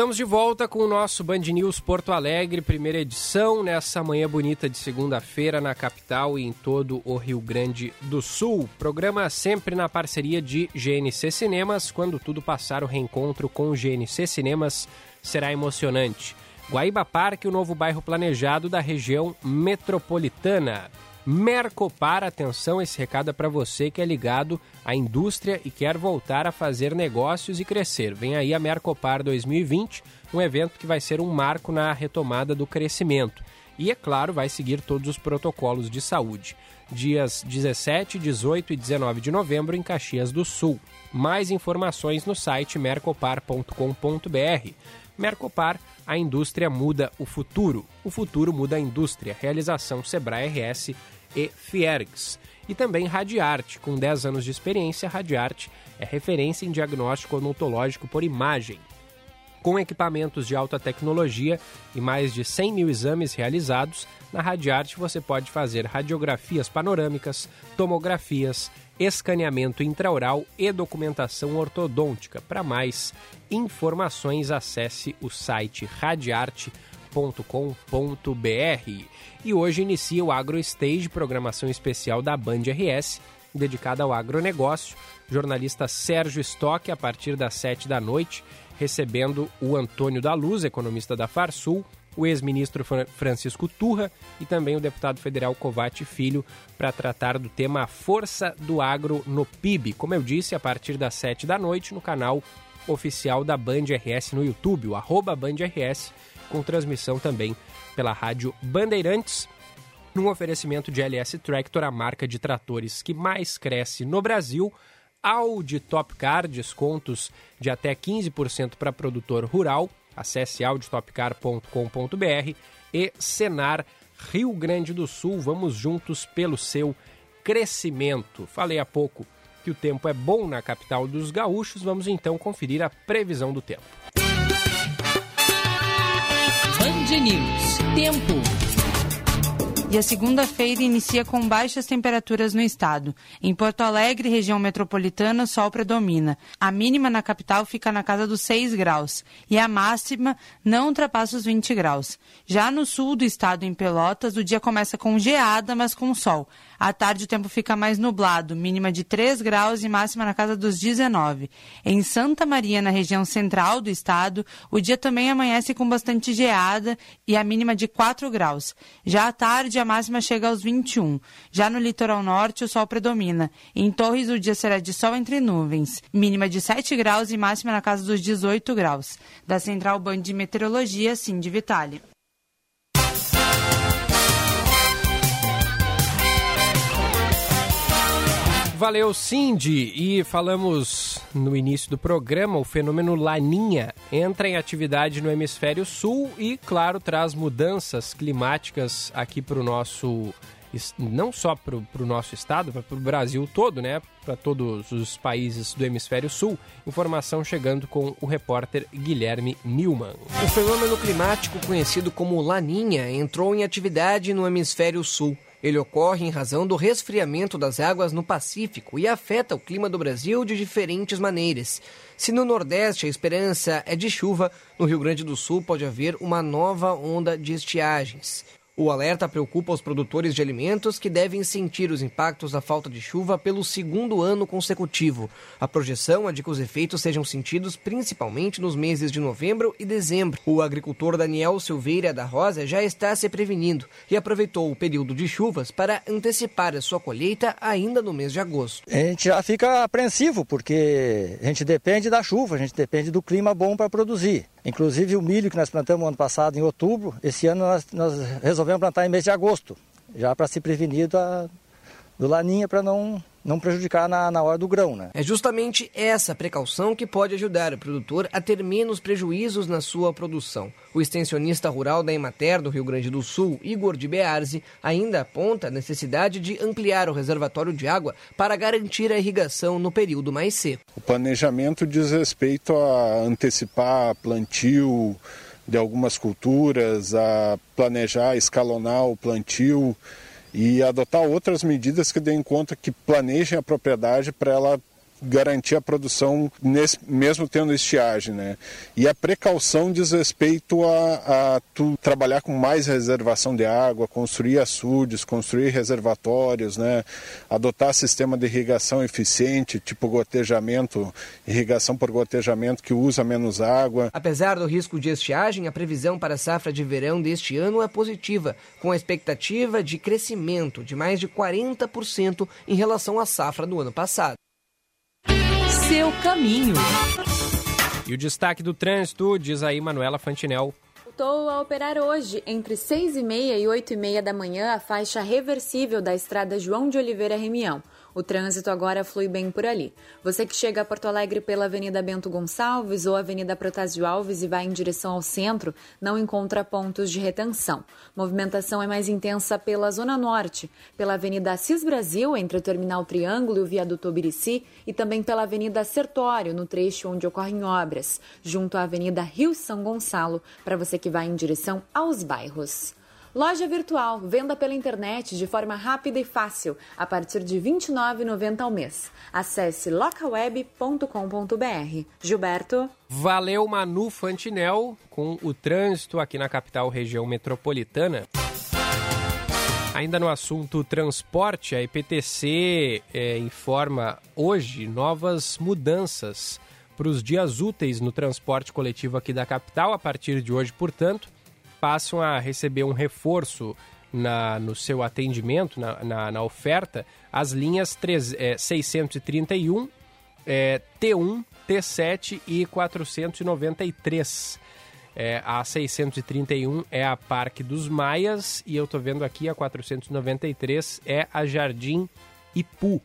Estamos de volta com o nosso Band News Porto Alegre, primeira edição, nessa manhã bonita de segunda-feira na capital e em todo o Rio Grande do Sul. Programa sempre na parceria de GNC Cinemas. Quando tudo passar, o reencontro com GNC Cinemas será emocionante. Guaíba Parque, o novo bairro planejado da região metropolitana. Mercopar, atenção, esse recado é para você que é ligado à indústria e quer voltar a fazer negócios e crescer. Vem aí a Mercopar 2020, um evento que vai ser um marco na retomada do crescimento. E, é claro, vai seguir todos os protocolos de saúde. Dias 17, 18 e 19 de novembro em Caxias do Sul. Mais informações no site mercopar.com.br. Mercopar, a indústria muda o futuro. O futuro muda a indústria. Realização Sebrae RS e Fiergs. E também Radiarte, com 10 anos de experiência, Radiarte é referência em diagnóstico odontológico por imagem. Com equipamentos de alta tecnologia e mais de 100 mil exames realizados, na Radiarte você pode fazer radiografias panorâmicas, tomografias, escaneamento intraoral e documentação ortodôntica. Para mais informações, acesse o site radiarte.com.br. E hoje inicia o AgroStage, programação especial da Band RS, dedicada ao agronegócio. Jornalista Sérgio Stock, a partir das 7 da noite, recebendo o Antônio da Luz, economista da Farsul, o ex-ministro Francisco Turra e também o deputado federal Covate Filho para tratar do tema Força do Agro no PIB. Como eu disse, a partir das 7 da noite no canal oficial da Band RS no YouTube, o arroba Band RS, com transmissão também pela rádio Bandeirantes, num oferecimento de LS Tractor, a marca de tratores que mais cresce no Brasil. Audi Top Car, descontos de até 15% para produtor rural. Acesse auditopcar.com.br e Senar Rio Grande do Sul. Vamos juntos pelo seu crescimento. Falei há pouco que o tempo é bom na capital dos gaúchos. Vamos então conferir a previsão do tempo. Band News. Tempo. e a segunda-feira inicia com baixas temperaturas no estado. Em Porto Alegre, região metropolitana, sol predomina. A mínima na capital fica na casa dos 6 graus e a máxima não ultrapassa os 20 graus. Já no sul do estado, em Pelotas, o dia começa com geada, mas com sol. À tarde o tempo fica mais nublado, mínima de 3 graus e máxima na casa dos 19. Em Santa Maria, na região central do estado, o dia também amanhece com bastante geada e a mínima de 4 graus. Já à tarde a máxima chega aos 21. Já no litoral norte o sol predomina. Em Torres o dia será de sol entre nuvens, mínima de 7 graus e máxima na casa dos 18 graus. Da Central Band de Meteorologia, Cindy Vitale. Valeu, Cindy. E falamos no início do programa, o fenômeno Laninha entra em atividade no hemisfério sul e, claro, traz mudanças climáticas aqui para o nosso. Não só para o nosso estado, mas para o Brasil todo, né? Para todos os países do hemisfério sul. Informação chegando com o repórter Guilherme Newman. O fenômeno climático conhecido como Laninha entrou em atividade no hemisfério sul. Ele ocorre em razão do resfriamento das águas no Pacífico e afeta o clima do Brasil de diferentes maneiras. Se no Nordeste a esperança é de chuva, no Rio Grande do Sul pode haver uma nova onda de estiagens. O alerta preocupa os produtores de alimentos que devem sentir os impactos da falta de chuva pelo segundo ano consecutivo. A projeção é de que os efeitos sejam sentidos principalmente nos meses de novembro e dezembro. O agricultor Daniel Silveira da Rosa já está se prevenindo e aproveitou o período de chuvas para antecipar a sua colheita ainda no mês de agosto. A gente já fica apreensivo porque a gente depende da chuva, a gente depende do clima bom para produzir. Inclusive o milho que nós plantamos ano passado em outubro, esse ano nós, nós resolvemos plantar em mês de agosto, já para se prevenir da, do laninha para não não prejudicar na, na hora do grão, né? É justamente essa precaução que pode ajudar o produtor a ter menos prejuízos na sua produção. O extensionista rural da Emater do Rio Grande do Sul, Igor de Bearzi, ainda aponta a necessidade de ampliar o reservatório de água para garantir a irrigação no período mais seco. O planejamento diz respeito a antecipar plantio de algumas culturas, a planejar, escalonar o plantio e adotar outras medidas que deem conta que planejem a propriedade para ela garantir a produção nesse, mesmo tendo estiagem, né? E a precaução diz respeito a, a tu trabalhar com mais reservação de água, construir açudes, construir reservatórios, né? Adotar sistema de irrigação eficiente, tipo gotejamento, irrigação por gotejamento que usa menos água. Apesar do risco de estiagem, a previsão para a safra de verão deste ano é positiva, com a expectativa de crescimento de mais de 40% em relação à safra do ano passado seu caminho. E o destaque do trânsito, diz aí Manuela Fantinel. Voltou a operar hoje, entre 6 e meia e 8 e meia da manhã, a faixa reversível da estrada João de Oliveira Remião. O trânsito agora flui bem por ali. Você que chega a Porto Alegre pela Avenida Bento Gonçalves ou Avenida Protásio Alves e vai em direção ao centro, não encontra pontos de retenção. Movimentação é mais intensa pela Zona Norte, pela Avenida Assis Brasil, entre o Terminal Triângulo e o Viaduto Obirici, e também pela Avenida Sertório, no trecho onde ocorrem obras, junto à Avenida Rio São Gonçalo, para você que vai em direção aos bairros. Loja virtual, venda pela internet de forma rápida e fácil, a partir de R$ 29,90 ao mês. Acesse locaweb.com.br. Gilberto. Valeu, Manu Fantinel, com o trânsito aqui na capital região metropolitana. Ainda no assunto transporte, a IPTC é, informa hoje novas mudanças para os dias úteis no transporte coletivo aqui da capital. A partir de hoje, portanto, passam a receber um reforço na, no seu atendimento, na, na, na oferta, as linhas 3, é, 631, é, T1, T7 e 493. É, a 631 é a Parque dos Maias e eu estou vendo aqui a 493 é a Jardim Ipu.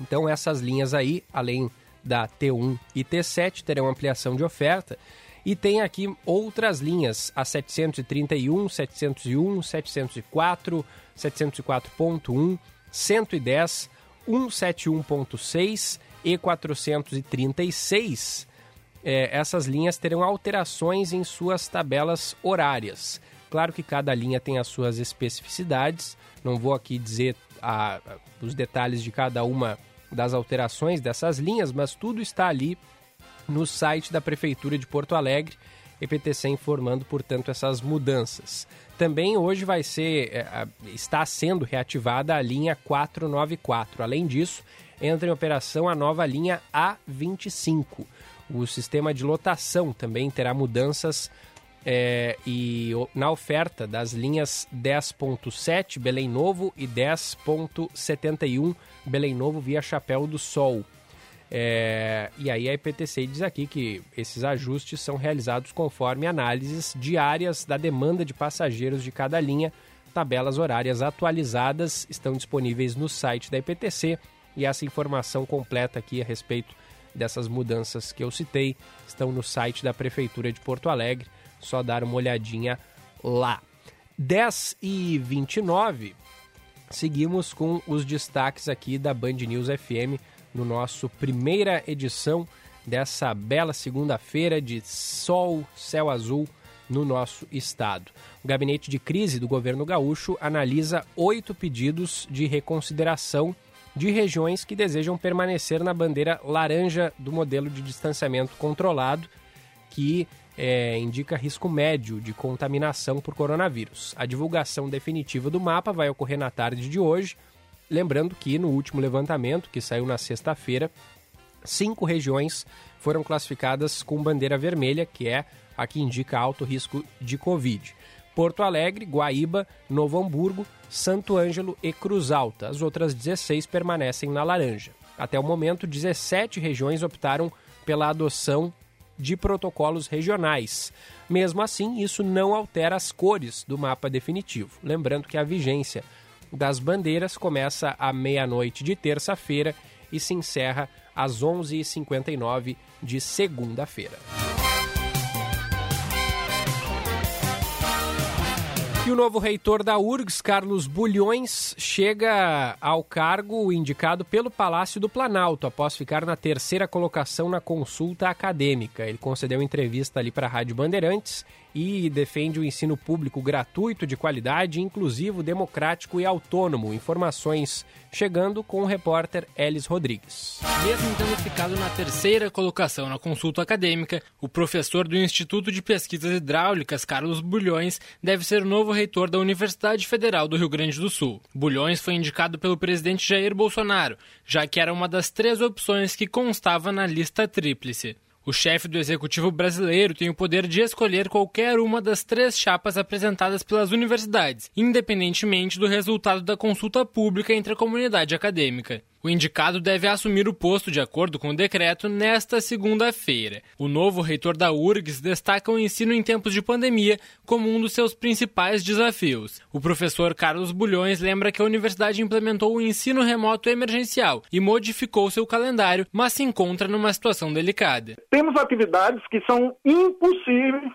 Então essas linhas aí, além da T1 e T7, terão ampliação de oferta e tem aqui outras linhas, a 731, 701, 704, 704.1, 110, 171.6 e 436. É, essas linhas terão alterações em suas tabelas horárias. Claro que cada linha tem as suas especificidades, não vou aqui dizer a, os detalhes de cada uma das alterações dessas linhas, mas tudo está ali no site da Prefeitura de Porto Alegre, EPTC informando, portanto, essas mudanças. Também hoje vai ser, é, está sendo reativada a linha 494. Além disso, entra em operação a nova linha A25. O sistema de lotação também terá mudanças é, e na oferta das linhas 10.7 Belém Novo e 10.71 Belém Novo via Chapéu do Sol. É, e aí a IPTC diz aqui que esses ajustes são realizados conforme análises diárias da demanda de passageiros de cada linha. Tabelas horárias atualizadas estão disponíveis no site da IPTC e essa informação completa aqui a respeito dessas mudanças que eu citei estão no site da Prefeitura de Porto Alegre. Só dar uma olhadinha lá. 10 e 29, seguimos com os destaques aqui da Band News FM no nosso primeira edição dessa bela segunda-feira de sol, céu azul no nosso estado. O gabinete de crise do governo gaúcho analisa oito pedidos de reconsideração de regiões que desejam permanecer na bandeira laranja do modelo de distanciamento controlado, que é, indica risco médio de contaminação por coronavírus. A divulgação definitiva do mapa vai ocorrer na tarde de hoje. Lembrando que no último levantamento, que saiu na sexta-feira, cinco regiões foram classificadas com bandeira vermelha, que é a que indica alto risco de Covid. Porto Alegre, Guaíba, Novo Hamburgo, Santo Ângelo e Cruz Alta. As outras 16 permanecem na laranja. Até o momento, 17 regiões optaram pela adoção de protocolos regionais. Mesmo assim, isso não altera as cores do mapa definitivo. Lembrando que a vigência das bandeiras começa à meia-noite de terça-feira e se encerra às 11h59 de segunda-feira. E o novo reitor da URGS, Carlos Bulhões, chega ao cargo indicado pelo Palácio do Planalto após ficar na terceira colocação na consulta acadêmica. Ele concedeu entrevista ali para a Rádio Bandeirantes e defende o ensino público gratuito, de qualidade, inclusivo, democrático e autônomo. Informações chegando com o repórter Elis Rodrigues. Mesmo tendo ficado na terceira colocação na consulta acadêmica, o professor do Instituto de Pesquisas Hidráulicas, Carlos Bulhões, deve ser o novo reitor da Universidade Federal do Rio Grande do Sul. Bulhões foi indicado pelo presidente Jair Bolsonaro, já que era uma das três opções que constava na lista tríplice. O chefe do executivo brasileiro tem o poder de escolher qualquer uma das três chapas apresentadas pelas universidades, independentemente do resultado da consulta pública entre a comunidade acadêmica. O indicado deve assumir o posto de acordo com o decreto nesta segunda-feira. O novo reitor da URGS destaca o ensino em tempos de pandemia como um dos seus principais desafios. O professor Carlos Bulhões lembra que a universidade implementou o ensino remoto emergencial e modificou seu calendário, mas se encontra numa situação delicada. Temos atividades que são impossíveis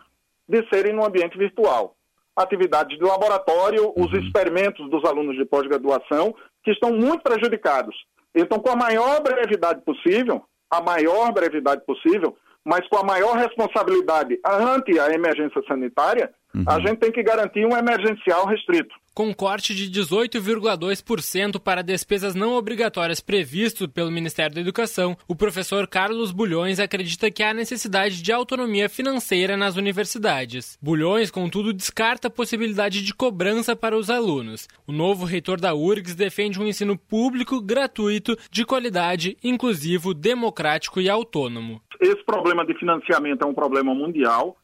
de serem no ambiente virtual atividades de laboratório, os uhum. experimentos dos alunos de pós-graduação, que estão muito prejudicados. Então, com a maior brevidade possível, a maior brevidade possível, mas com a maior responsabilidade ante a emergência sanitária, uhum. a gente tem que garantir um emergencial restrito com corte de 18,2% para despesas não obrigatórias previsto pelo Ministério da Educação, o professor Carlos Bulhões acredita que há necessidade de autonomia financeira nas universidades. Bulhões, contudo, descarta a possibilidade de cobrança para os alunos. O novo reitor da URGS defende um ensino público, gratuito, de qualidade, inclusivo, democrático e autônomo. Esse problema de financiamento é um problema mundial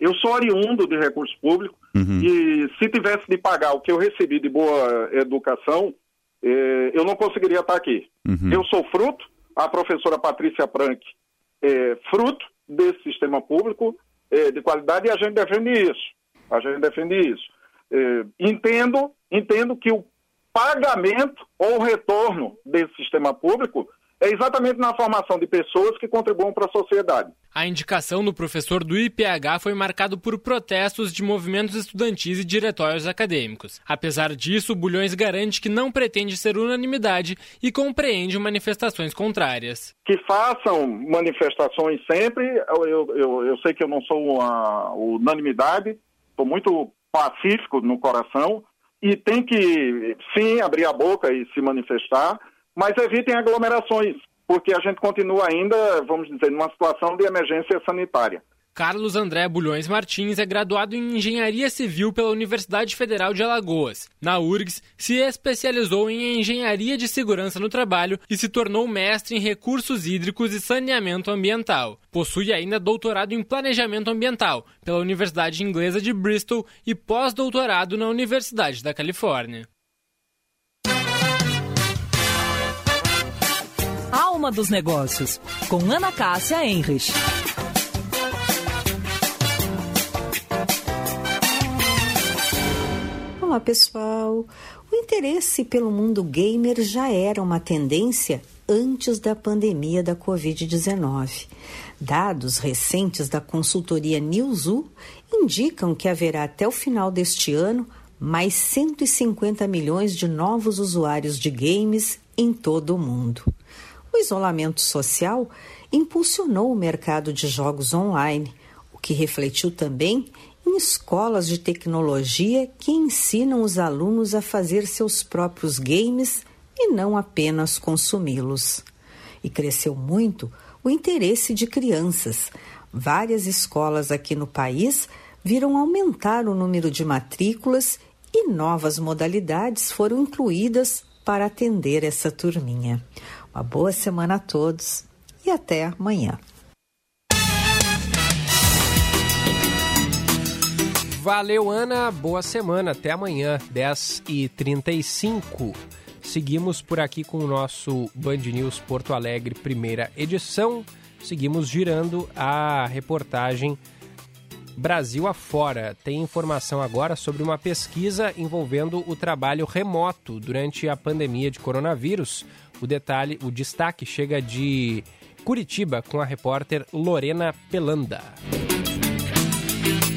eu sou oriundo de recursos públicos uhum. e se tivesse de pagar o que eu recebi de boa educação, é, eu não conseguiria estar aqui. Uhum. Eu sou fruto, a professora Patrícia Prank é fruto desse sistema público é, de qualidade e a gente defende isso. A gente defende isso. É, entendo, entendo que o pagamento ou retorno desse sistema público é exatamente na formação de pessoas que contribuam para a sociedade. A indicação do professor do IPH foi marcado por protestos de movimentos estudantis e diretórios acadêmicos. Apesar disso, Bulhões garante que não pretende ser unanimidade e compreende manifestações contrárias. Que façam manifestações sempre, eu, eu, eu sei que eu não sou uma unanimidade, estou muito pacífico no coração e tem que, sim, abrir a boca e se manifestar, mas evitem aglomerações, porque a gente continua ainda, vamos dizer, numa situação de emergência sanitária. Carlos André Bulhões Martins é graduado em Engenharia Civil pela Universidade Federal de Alagoas. Na URGS, se especializou em Engenharia de Segurança no Trabalho e se tornou mestre em Recursos Hídricos e Saneamento Ambiental. Possui ainda doutorado em Planejamento Ambiental pela Universidade Inglesa de Bristol e pós-doutorado na Universidade da Califórnia. Alma dos Negócios, com Ana Cássia Enrich. Olá, pessoal. O interesse pelo mundo gamer já era uma tendência antes da pandemia da Covid-19. Dados recentes da consultoria Newzoo indicam que haverá até o final deste ano mais 150 milhões de novos usuários de games em todo o mundo. O isolamento social impulsionou o mercado de jogos online, o que refletiu também em escolas de tecnologia que ensinam os alunos a fazer seus próprios games e não apenas consumi-los. E cresceu muito o interesse de crianças. Várias escolas aqui no país viram aumentar o número de matrículas e novas modalidades foram incluídas para atender essa turminha. Uma boa semana a todos e até amanhã. Valeu, Ana. Boa semana. Até amanhã, 10h35. Seguimos por aqui com o nosso Band News Porto Alegre, primeira edição. Seguimos girando a reportagem Brasil afora. Tem informação agora sobre uma pesquisa envolvendo o trabalho remoto durante a pandemia de coronavírus. O detalhe, o destaque chega de Curitiba com a repórter Lorena Pelanda.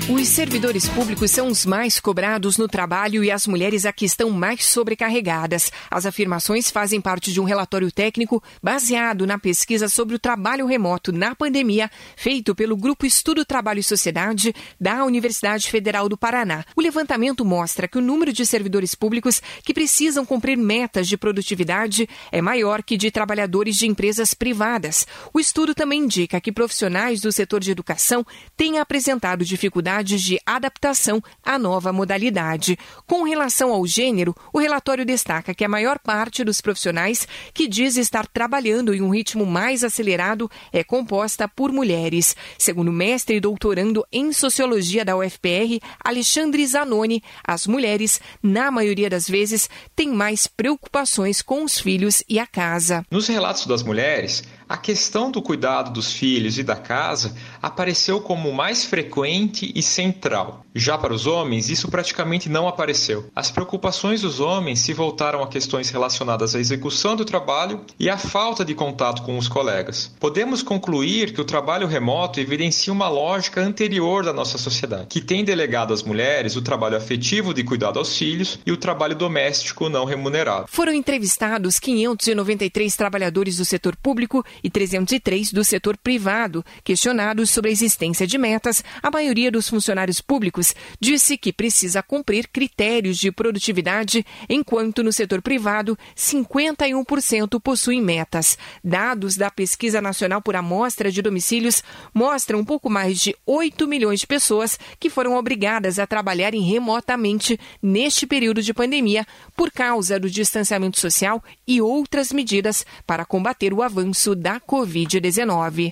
Os servidores públicos são os mais cobrados no trabalho e as mulheres aqui estão mais sobrecarregadas. As afirmações fazem parte de um relatório técnico baseado na pesquisa sobre o trabalho remoto na pandemia, feito pelo Grupo Estudo Trabalho e Sociedade da Universidade Federal do Paraná. O levantamento mostra que o número de servidores públicos que precisam cumprir metas de produtividade é maior que de trabalhadores de empresas privadas. O estudo também indica que profissionais do setor de educação têm apresentado dificuldades de adaptação à nova modalidade. Com relação ao gênero, o relatório destaca que a maior parte dos profissionais que diz estar trabalhando em um ritmo mais acelerado é composta por mulheres. Segundo o mestre e doutorando em sociologia da UFPR, Alexandre Zanoni, as mulheres, na maioria das vezes, têm mais preocupações com os filhos e a casa. Nos relatos das mulheres, a questão do cuidado dos filhos e da casa apareceu como mais frequente e central. Já para os homens, isso praticamente não apareceu. As preocupações dos homens se voltaram a questões relacionadas à execução do trabalho e à falta de contato com os colegas. Podemos concluir que o trabalho remoto evidencia uma lógica anterior da nossa sociedade, que tem delegado às mulheres o trabalho afetivo de cuidado aos filhos e o trabalho doméstico não remunerado. Foram entrevistados 593 trabalhadores do setor público e 303 do setor privado. Questionados sobre a existência de metas, a maioria dos funcionários públicos disse que precisa cumprir critérios de produtividade, enquanto no setor privado, 51% possuem metas. Dados da Pesquisa Nacional por Amostra de Domicílios mostram um pouco mais de 8 milhões de pessoas que foram obrigadas a trabalharem remotamente neste período de pandemia por causa do distanciamento social e outras medidas para combater o avanço da Covid-19.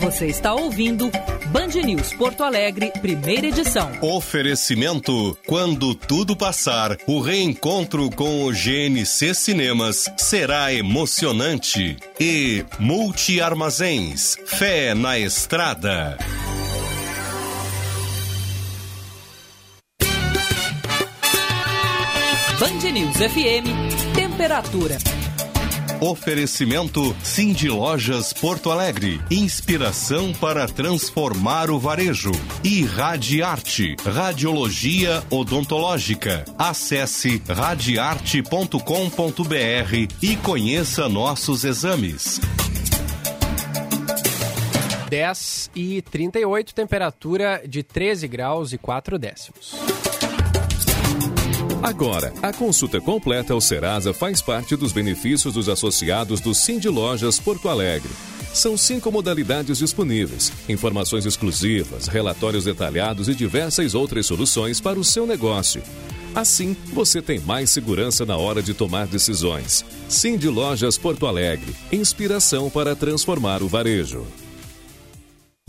Você está ouvindo Band News Porto Alegre, primeira edição. Oferecimento: quando tudo passar, o reencontro com o GNC Cinemas será emocionante. E Multi Armazéns, fé na estrada. Band News FM, temperatura. Oferecimento Cindy Lojas Porto Alegre. Inspiração para transformar o varejo. E Radiarte, Radiologia Odontológica. Acesse radiarte.com.br e conheça nossos exames. 10 e 38, temperatura de 13 graus e 4 décimos. Agora, a consulta completa ao Serasa faz parte dos benefícios dos associados do Cindy Lojas Porto Alegre. São cinco modalidades disponíveis, informações exclusivas, relatórios detalhados e diversas outras soluções para o seu negócio. Assim, você tem mais segurança na hora de tomar decisões. Cindy Lojas Porto Alegre, inspiração para transformar o varejo.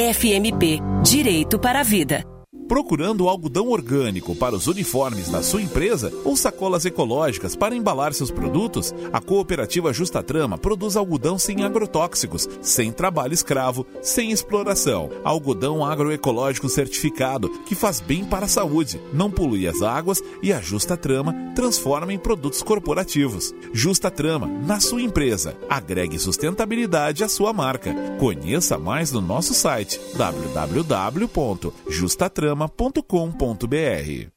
FMP Direito para a Vida. Procurando algodão orgânico para os uniformes da sua empresa ou sacolas ecológicas para embalar seus produtos? A cooperativa Justa Trama produz algodão sem agrotóxicos, sem trabalho escravo, sem exploração. Algodão agroecológico certificado que faz bem para a saúde, não polui as águas e a Justa Trama transforma em produtos corporativos. Justa Trama, na sua empresa. Agregue sustentabilidade à sua marca. Conheça mais no nosso site www.justatrama programa.com.br.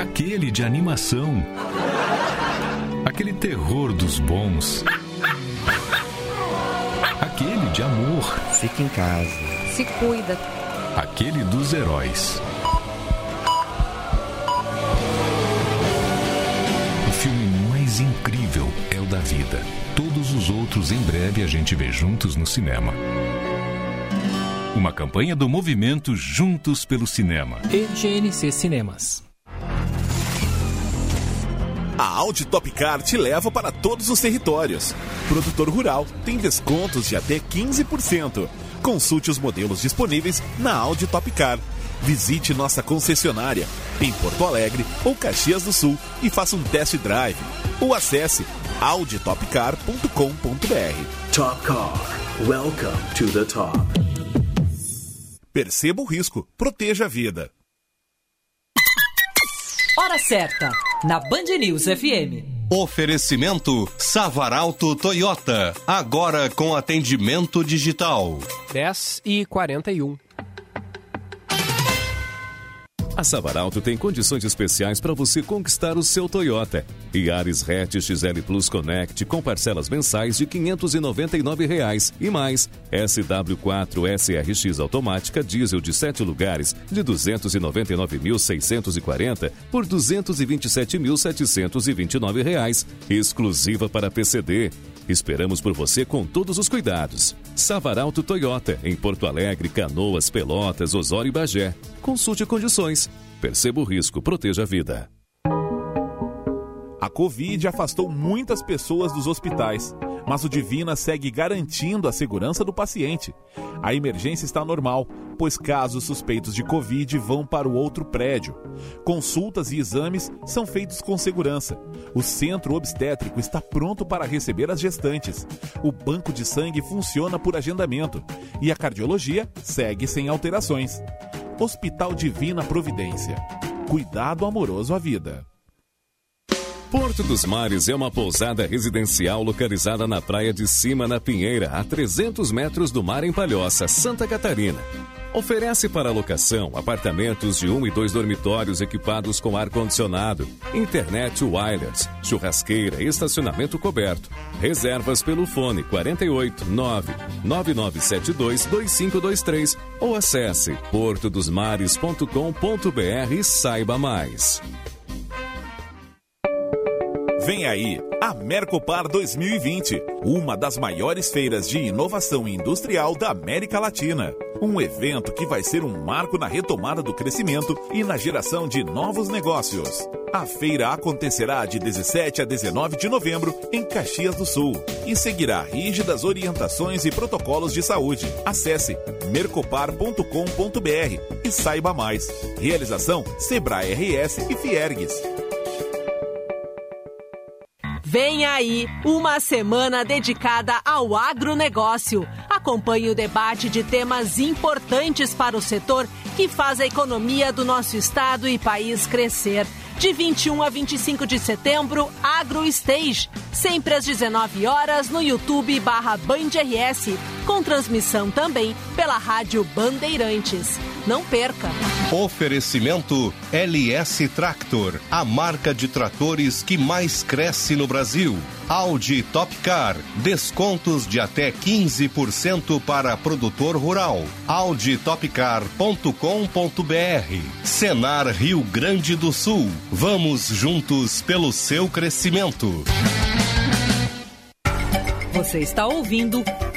Aquele de animação. Aquele terror dos bons. Aquele de amor. Fica em casa. Se cuida. Aquele dos heróis. O filme mais incrível é o da vida. Todos os outros em breve a gente vê juntos no cinema. Uma campanha do movimento Juntos pelo Cinema. E GNC Cinemas. A Audi Top Car te leva para todos os territórios. Produtor rural tem descontos de até 15%. Consulte os modelos disponíveis na Audi Top Car. Visite nossa concessionária em Porto Alegre ou Caxias do Sul e faça um test drive. Ou acesse auditopcar.com.br. Top Car. Welcome to the top. Perceba o risco, proteja a vida. Hora certa, na Band News FM. Oferecimento Savaralto Toyota, agora com atendimento digital. 10 e 41. A Savaralto tem condições especiais para você conquistar o seu Toyota. Yaris Hatch XL Plus Connect com parcelas mensais de 599 reais e mais SW4 SRX automática diesel de 7 lugares de 299.640 por 227.729 reais, exclusiva para PCD. Esperamos por você com todos os cuidados. Savaralto Toyota, em Porto Alegre, Canoas, Pelotas, Osório e Bagé. Consulte condições. Perceba o risco, proteja a vida. A Covid afastou muitas pessoas dos hospitais, mas o Divina segue garantindo a segurança do paciente. A emergência está normal, pois casos suspeitos de Covid vão para o outro prédio. Consultas e exames são feitos com segurança. O centro obstétrico está pronto para receber as gestantes. O banco de sangue funciona por agendamento e a cardiologia segue sem alterações. Hospital Divina Providência. Cuidado amoroso à vida. Porto dos Mares é uma pousada residencial localizada na praia de cima, na Pinheira, a 300 metros do mar em Palhoça, Santa Catarina. Oferece para locação apartamentos de um e dois dormitórios equipados com ar-condicionado, internet wireless, churrasqueira e estacionamento coberto. Reservas pelo fone 48 9 9972 2523 ou acesse portodosmares.com.br e saiba mais. Vem aí a Mercopar 2020, uma das maiores feiras de inovação industrial da América Latina. Um evento que vai ser um marco na retomada do crescimento e na geração de novos negócios. A feira acontecerá de 17 a 19 de novembro em Caxias do Sul e seguirá rígidas orientações e protocolos de saúde. Acesse mercopar.com.br e saiba mais. Realização Sebrae RS e Fiergues. Vem aí uma semana dedicada ao agronegócio. Acompanhe o debate de temas importantes para o setor que faz a economia do nosso estado e país crescer. De 21 a 25 de setembro, Agro Stage, sempre às 19 horas no YouTube barra Band RS, com transmissão também pela Rádio Bandeirantes. Não perca! Oferecimento LS Tractor, a marca de tratores que mais cresce no Brasil. Audi Top Car, descontos de até 15% para produtor rural. auditopcar.com.br. Senar Rio Grande do Sul. Vamos juntos pelo seu crescimento. Você está ouvindo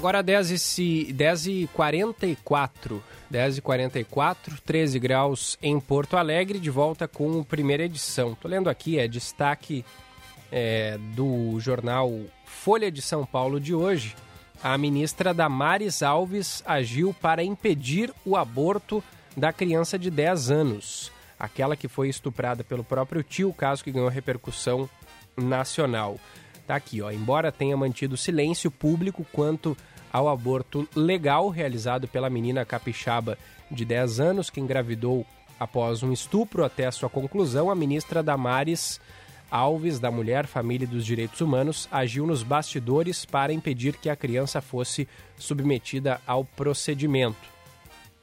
Agora 10 e, 10 e 44, 10 e 44, 13 graus em Porto Alegre, de volta com a primeira edição. Tô lendo aqui, é destaque é, do jornal Folha de São Paulo de hoje. A ministra Damares Alves agiu para impedir o aborto da criança de 10 anos, aquela que foi estuprada pelo próprio tio, caso que ganhou repercussão nacional. Tá aqui, ó. Embora tenha mantido silêncio público quanto ao aborto legal realizado pela menina capixaba de 10 anos que engravidou após um estupro até a sua conclusão, a ministra Damares Alves, da Mulher, Família e dos Direitos Humanos, agiu nos bastidores para impedir que a criança fosse submetida ao procedimento.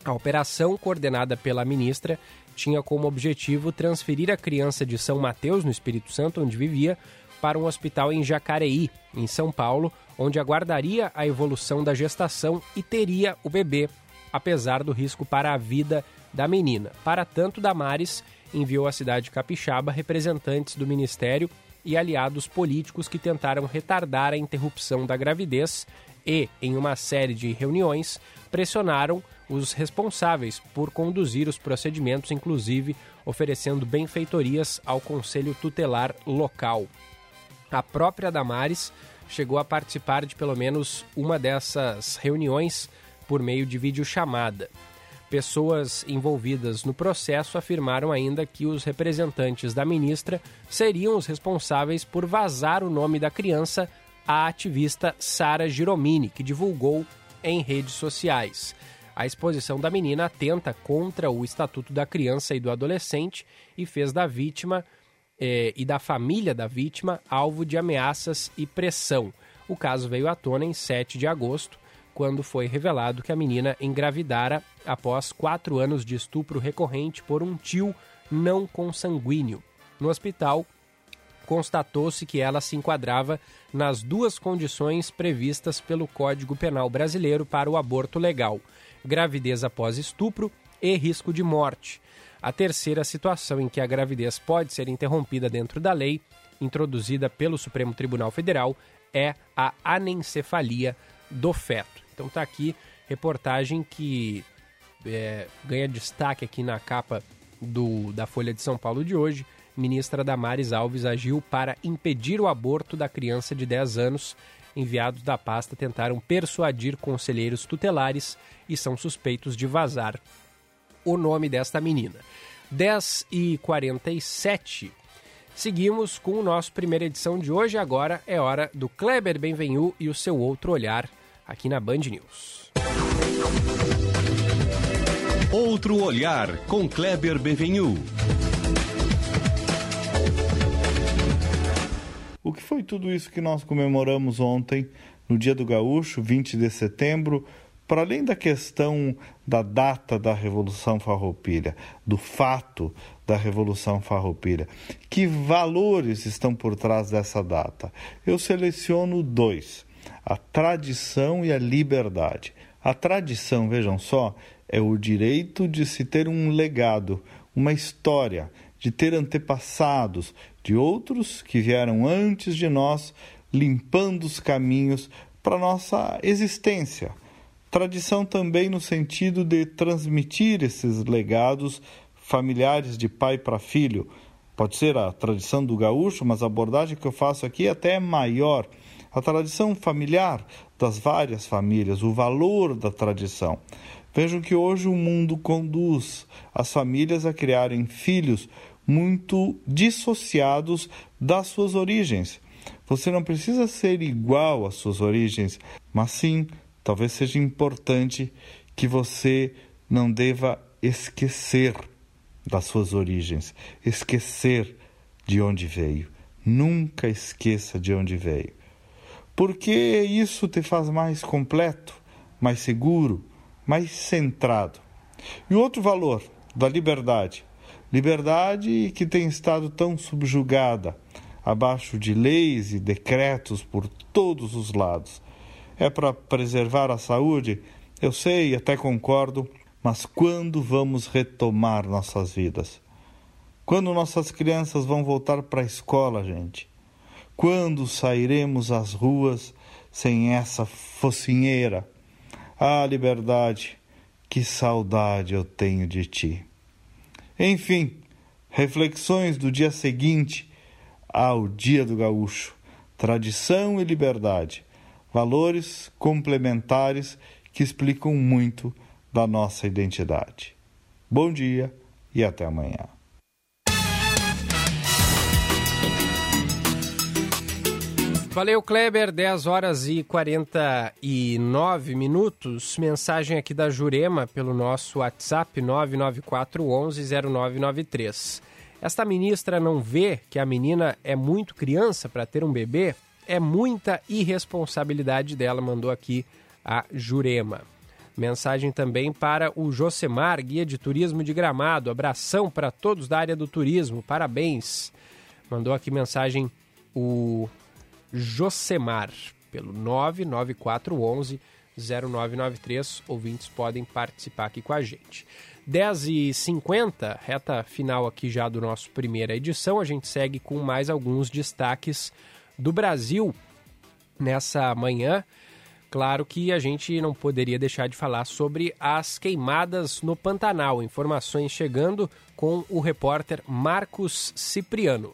A operação, coordenada pela ministra, tinha como objetivo transferir a criança de São Mateus, no Espírito Santo, onde vivia, para um hospital em Jacareí, em São Paulo, onde aguardaria a evolução da gestação e teria o bebê, apesar do risco para a vida da menina. Para tanto, Damares enviou à cidade capixaba representantes do ministério e aliados políticos que tentaram retardar a interrupção da gravidez e, em uma série de reuniões, pressionaram os responsáveis por conduzir os procedimentos, inclusive oferecendo benfeitorias ao conselho tutelar local. A própria Damares chegou a participar de pelo menos uma dessas reuniões por meio de videochamada. Pessoas envolvidas no processo afirmaram ainda que os representantes da ministra seriam os responsáveis por vazar o nome da criança à ativista Sara Giromini, que divulgou em redes sociais. A exposição da menina atenta contra o Estatuto da Criança e do Adolescente e fez da vítima eh, e da família da vítima alvo de ameaças e pressão. O caso veio à tona em 7 de agosto, quando foi revelado que a menina engravidara após quatro anos de estupro recorrente por um tio não consanguíneo. No hospital, constatou-se que ela se enquadrava nas duas condições previstas pelo Código Penal brasileiro para o aborto legal: gravidez após estupro e risco de morte. A terceira situação em que a gravidez pode ser interrompida dentro da lei, introduzida pelo Supremo Tribunal Federal, é a anencefalia do feto. Então está aqui reportagem que é, ganha destaque aqui na capa do, da Folha de São Paulo de hoje. Ministra Damares Alves agiu para impedir o aborto da criança de 10 anos. Enviados da pasta tentaram persuadir conselheiros tutelares e são suspeitos de vazar o nome desta menina. 10 e 47 Seguimos com o nosso primeira edição de hoje. Agora é hora do Kleber Benvenu e o seu outro olhar aqui na Band News. Outro olhar com Kleber Benvenu. O que foi tudo isso que nós comemoramos ontem, no Dia do Gaúcho, 20 de setembro, para além da questão da data da Revolução Farroupilha, do fato da Revolução Farroupilha, que valores estão por trás dessa data? Eu seleciono dois: a tradição e a liberdade. A tradição, vejam só, é o direito de se ter um legado, uma história, de ter antepassados, de outros que vieram antes de nós, limpando os caminhos para nossa existência. Tradição também no sentido de transmitir esses legados familiares de pai para filho. Pode ser a tradição do gaúcho, mas a abordagem que eu faço aqui até é maior. A tradição familiar das várias famílias, o valor da tradição. Vejam que hoje o mundo conduz as famílias a criarem filhos muito dissociados das suas origens. Você não precisa ser igual às suas origens, mas sim, talvez seja importante que você não deva esquecer das suas origens, esquecer de onde veio. Nunca esqueça de onde veio. Porque isso te faz mais completo, mais seguro, mais centrado. E outro valor da liberdade. Liberdade que tem estado tão subjugada abaixo de leis e decretos por todos os lados. É para preservar a saúde? Eu sei, até concordo, mas quando vamos retomar nossas vidas? Quando nossas crianças vão voltar para a escola, gente? Quando sairemos às ruas sem essa focinheira? Ah, liberdade, que saudade eu tenho de ti. Enfim, reflexões do dia seguinte ao Dia do Gaúcho. Tradição e liberdade, valores complementares que explicam muito da nossa identidade. Bom dia e até amanhã. Valeu, Kleber. 10 horas e 49 minutos. Mensagem aqui da Jurema pelo nosso WhatsApp 994 11 0993. Esta ministra não vê que a menina é muito criança para ter um bebê? É muita irresponsabilidade dela, mandou aqui a Jurema. Mensagem também para o Josemar, guia de turismo de Gramado. Abração para todos da área do turismo, parabéns. Mandou aqui mensagem o Josemar, pelo 99411 0993. Ouvintes podem participar aqui com a gente. 10h50, reta final aqui já do nosso primeira edição. A gente segue com mais alguns destaques do Brasil nessa manhã. Claro que a gente não poderia deixar de falar sobre as queimadas no Pantanal. Informações chegando com o repórter Marcos Cipriano.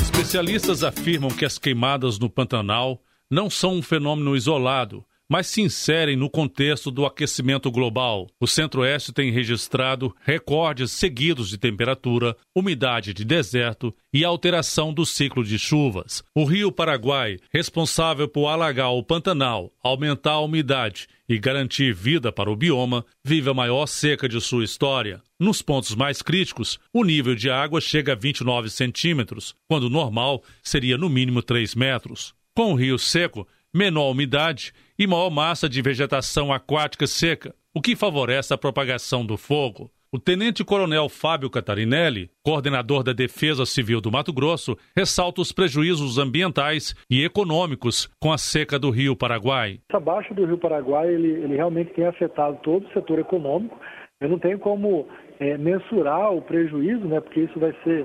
Especialistas afirmam que as queimadas no Pantanal não são um fenômeno isolado mas se inserem no contexto do aquecimento global. O Centro-Oeste tem registrado recordes seguidos de temperatura, umidade de deserto e alteração do ciclo de chuvas. O Rio Paraguai, responsável por alagar o Pantanal, aumentar a umidade e garantir vida para o bioma, vive a maior seca de sua história. Nos pontos mais críticos, o nível de água chega a 29 centímetros, quando o normal seria no mínimo 3 metros. Com o rio seco, menor umidade e maior massa de vegetação aquática seca, o que favorece a propagação do fogo. O tenente-coronel Fábio Catarinelli, coordenador da Defesa Civil do Mato Grosso, ressalta os prejuízos ambientais e econômicos com a seca do Rio Paraguai. Essa baixa do Rio Paraguai ele, ele realmente tem afetado todo o setor econômico. Eu não tenho como é, mensurar o prejuízo, né, porque isso vai ser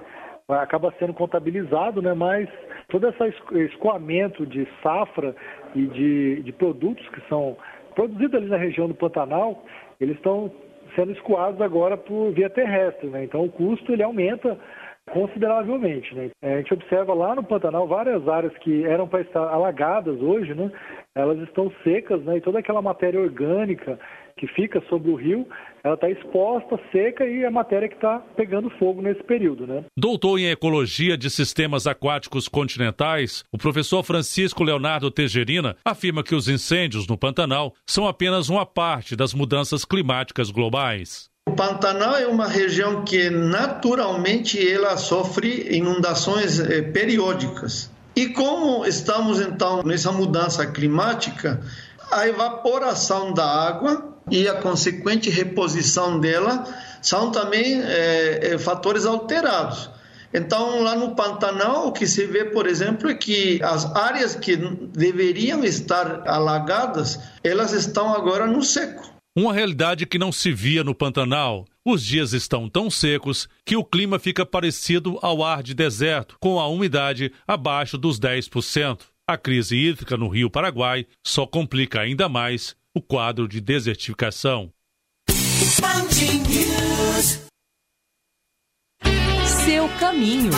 acaba sendo contabilizado, né, mas todo esse escoamento de safra e de, de produtos que são produzidos ali na região do Pantanal, eles estão sendo escoados agora por via terrestre, né? Então o custo ele aumenta consideravelmente, né? É, a gente observa lá no Pantanal várias áreas que eram para estar alagadas hoje, né? Elas estão secas, né? E toda aquela matéria orgânica que fica sobre o rio, ela está exposta, seca e a matéria que está pegando fogo nesse período. Né? Doutor em Ecologia de Sistemas Aquáticos Continentais, o professor Francisco Leonardo Tegerina afirma que os incêndios no Pantanal são apenas uma parte das mudanças climáticas globais. O Pantanal é uma região que naturalmente ela sofre inundações eh, periódicas. E como estamos então nessa mudança climática, a evaporação da água e a consequente reposição dela são também é, fatores alterados. Então, lá no Pantanal, o que se vê, por exemplo, é que as áreas que deveriam estar alagadas, elas estão agora no seco. Uma realidade que não se via no Pantanal. Os dias estão tão secos que o clima fica parecido ao ar de deserto, com a umidade abaixo dos 10%. A crise hídrica no Rio Paraguai só complica ainda mais o quadro de desertificação. Seu caminho.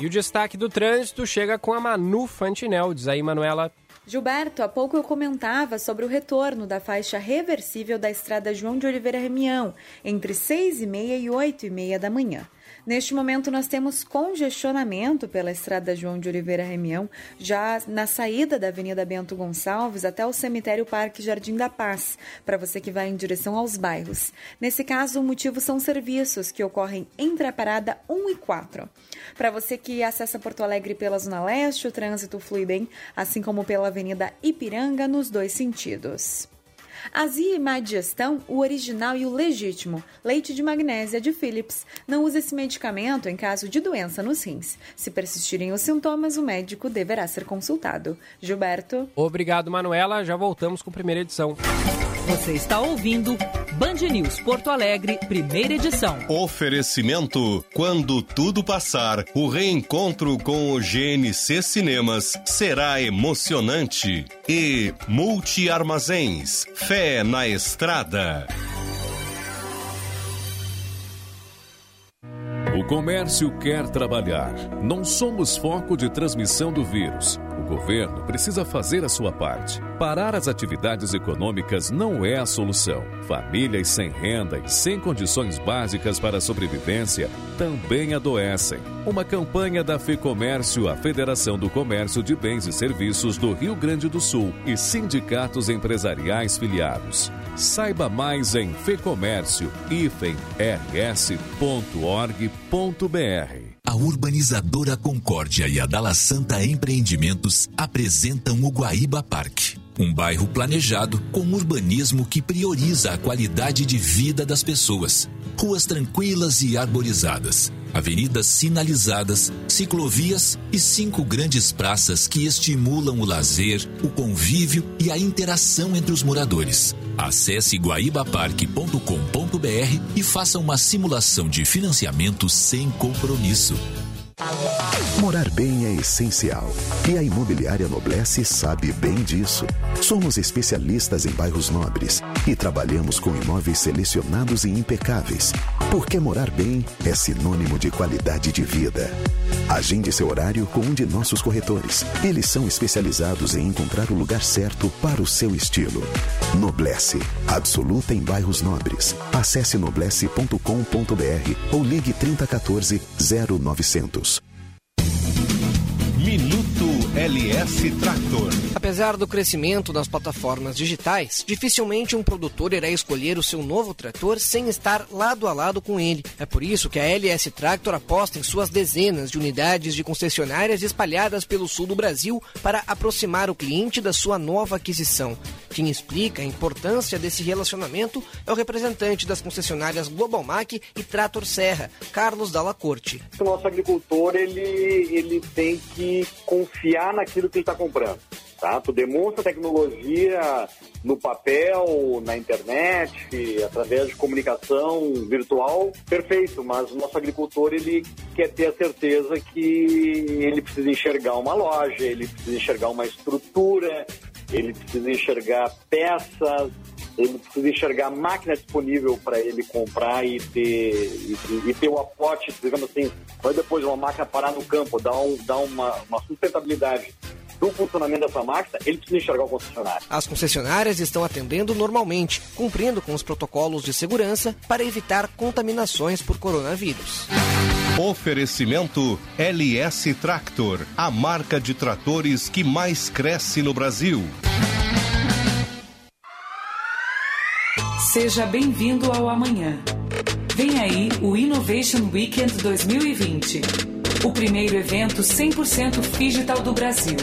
E o destaque do trânsito chega com a Manu Fantinel. Diz aí, Manuela. Gilberto, há pouco eu comentava sobre o retorno da faixa reversível da estrada João de Oliveira Remião, entre 6 e meia e 8 e meia da manhã. Neste momento, nós temos congestionamento pela estrada João de Oliveira Remião, já na saída da Avenida Bento Gonçalves até o cemitério Parque Jardim da Paz, para você que vai em direção aos bairros. Nesse caso, o motivo são serviços que ocorrem entre a parada 1 e 4. Para você que acessa Porto Alegre pela Zona Leste, o trânsito flui bem, assim como pela Avenida Ipiranga, nos dois sentidos. Azia e má digestão, o original e o legítimo. Leite de magnésia de Philips. Não use esse medicamento em caso de doença nos rins. Se persistirem os sintomas, o médico deverá ser consultado. Gilberto. Obrigado, Manuela. Já voltamos com a primeira edição. Você está ouvindo Band News Porto Alegre, primeira edição. Oferecimento: quando tudo passar, o reencontro com o GNC Cinemas será emocionante. E Multi Armazéns, fé na estrada. O comércio quer trabalhar. Não somos foco de transmissão do vírus. O governo precisa fazer a sua parte. Parar as atividades econômicas não é a solução. Famílias sem renda e sem condições básicas para a sobrevivência também adoecem. Uma campanha da FEComércio, a Federação do Comércio de Bens e Serviços do Rio Grande do Sul e sindicatos empresariais filiados. Saiba mais em fecomércio-rs.org.br. A urbanizadora Concórdia e a Dala Santa Empreendimentos apresentam o Guaíba Parque. Um bairro planejado com urbanismo que prioriza a qualidade de vida das pessoas. Ruas tranquilas e arborizadas, avenidas sinalizadas, ciclovias e cinco grandes praças que estimulam o lazer, o convívio e a interação entre os moradores. Acesse guaibaparque.com.br e faça uma simulação de financiamento sem compromisso. Morar bem é essencial e a Imobiliária Noblesse sabe bem disso. Somos especialistas em bairros nobres e trabalhamos com imóveis selecionados e impecáveis, porque morar bem é sinônimo de qualidade de vida. Agende seu horário com um de nossos corretores. Eles são especializados em encontrar o lugar certo para o seu estilo. Noblesse, absoluta em bairros nobres. Acesse noblesse.com.br ou ligue 3014 0900. Minuto LS Tractor. Apesar do crescimento das plataformas digitais, dificilmente um produtor irá escolher o seu novo trator sem estar lado a lado com ele. É por isso que a LS Tractor aposta em suas dezenas de unidades de concessionárias espalhadas pelo sul do Brasil para aproximar o cliente da sua nova aquisição. Quem explica a importância desse relacionamento é o representante das concessionárias Global Mac e Trator Serra, Carlos Dalla Corte. O nosso agricultor ele, ele tem que confiar naquilo que ele está comprando. Tá? Tu demonstra tecnologia no papel, na internet, através de comunicação virtual, perfeito, mas o nosso agricultor ele quer ter a certeza que ele precisa enxergar uma loja, ele precisa enxergar uma estrutura, ele precisa enxergar peças, ele precisa enxergar máquina disponível para ele comprar e ter, e, e, ter o aporte, digamos assim, vai depois uma máquina parar no campo, dar, um, dar uma, uma sustentabilidade do funcionamento dessa máquina, ele precisa enxergar o concessionário. As concessionárias estão atendendo normalmente, cumprindo com os protocolos de segurança para evitar contaminações por coronavírus. Oferecimento LS Tractor, a marca de tratores que mais cresce no Brasil. Seja bem-vindo ao amanhã. Vem aí o Innovation Weekend 2020. O primeiro evento 100% digital do Brasil.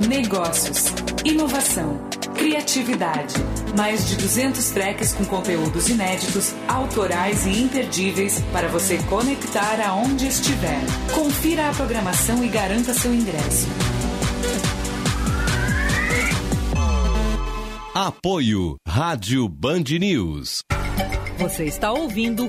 Negócios, inovação, criatividade. Mais de 200 tracks com conteúdos inéditos, autorais e imperdíveis para você conectar aonde estiver. Confira a programação e garanta seu ingresso. Apoio Rádio Band News. Você está ouvindo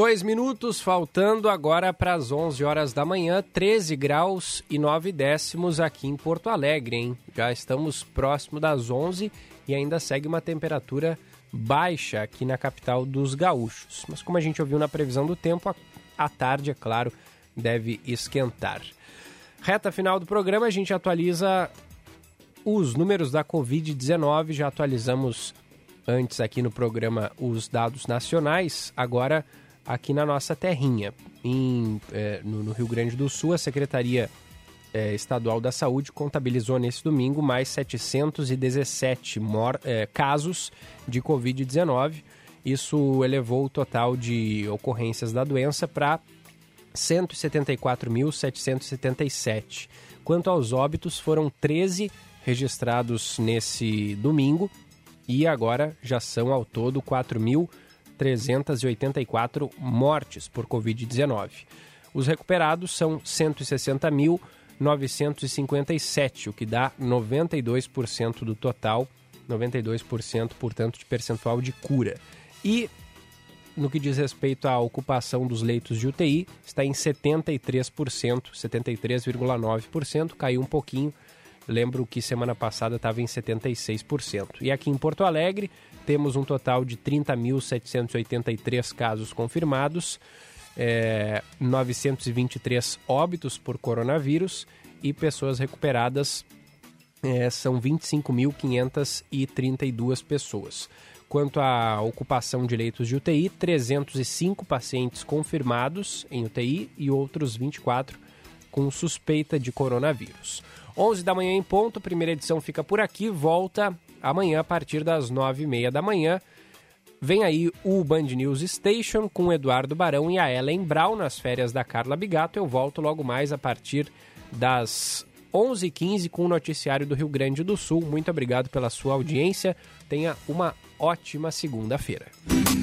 Dois minutos faltando agora para as 11 horas da manhã, 13 graus e 9 décimos aqui em Porto Alegre, hein? Já estamos próximo das 11 e ainda segue uma temperatura baixa aqui na capital dos gaúchos. Mas como a gente ouviu na previsão do tempo, à tarde, é claro, deve esquentar. Reta final do programa, a gente atualiza os números da Covid-19, já atualizamos antes aqui no programa os dados nacionais, agora aqui na nossa terrinha. Em, é, no, no, Rio Grande do Sul, a Secretaria é, Estadual da Saúde contabilizou nesse domingo mais 717 mor é, casos de Covid-19. Isso elevou o total de ocorrências da doença para 174.777. Quanto aos óbitos, foram 13 registrados nesse domingo e agora já são ao todo 4.000 384 mortes por Covid-19. Os recuperados são 160.957, o que dá 92% do total, 92%, portanto, de percentual de cura. E no que diz respeito à ocupação dos leitos de UTI, está em 73%, 73,9%, caiu um pouquinho. Lembro que semana passada estava em 76%. E aqui em Porto Alegre, temos um total de 30.783 casos confirmados, é, 923 óbitos por coronavírus e pessoas recuperadas é, são 25.532 pessoas. Quanto à ocupação de leitos de UTI, 305 pacientes confirmados em UTI e outros 24 com suspeita de coronavírus. 11 da manhã em ponto, primeira edição fica por aqui, volta amanhã a partir das nove e meia da manhã. Vem aí o Band News Station com o Eduardo Barão e a Ellen Brown nas férias da Carla Bigato. Eu volto logo mais a partir das 11h15 com o noticiário do Rio Grande do Sul. Muito obrigado pela sua audiência. Tenha uma ótima segunda-feira.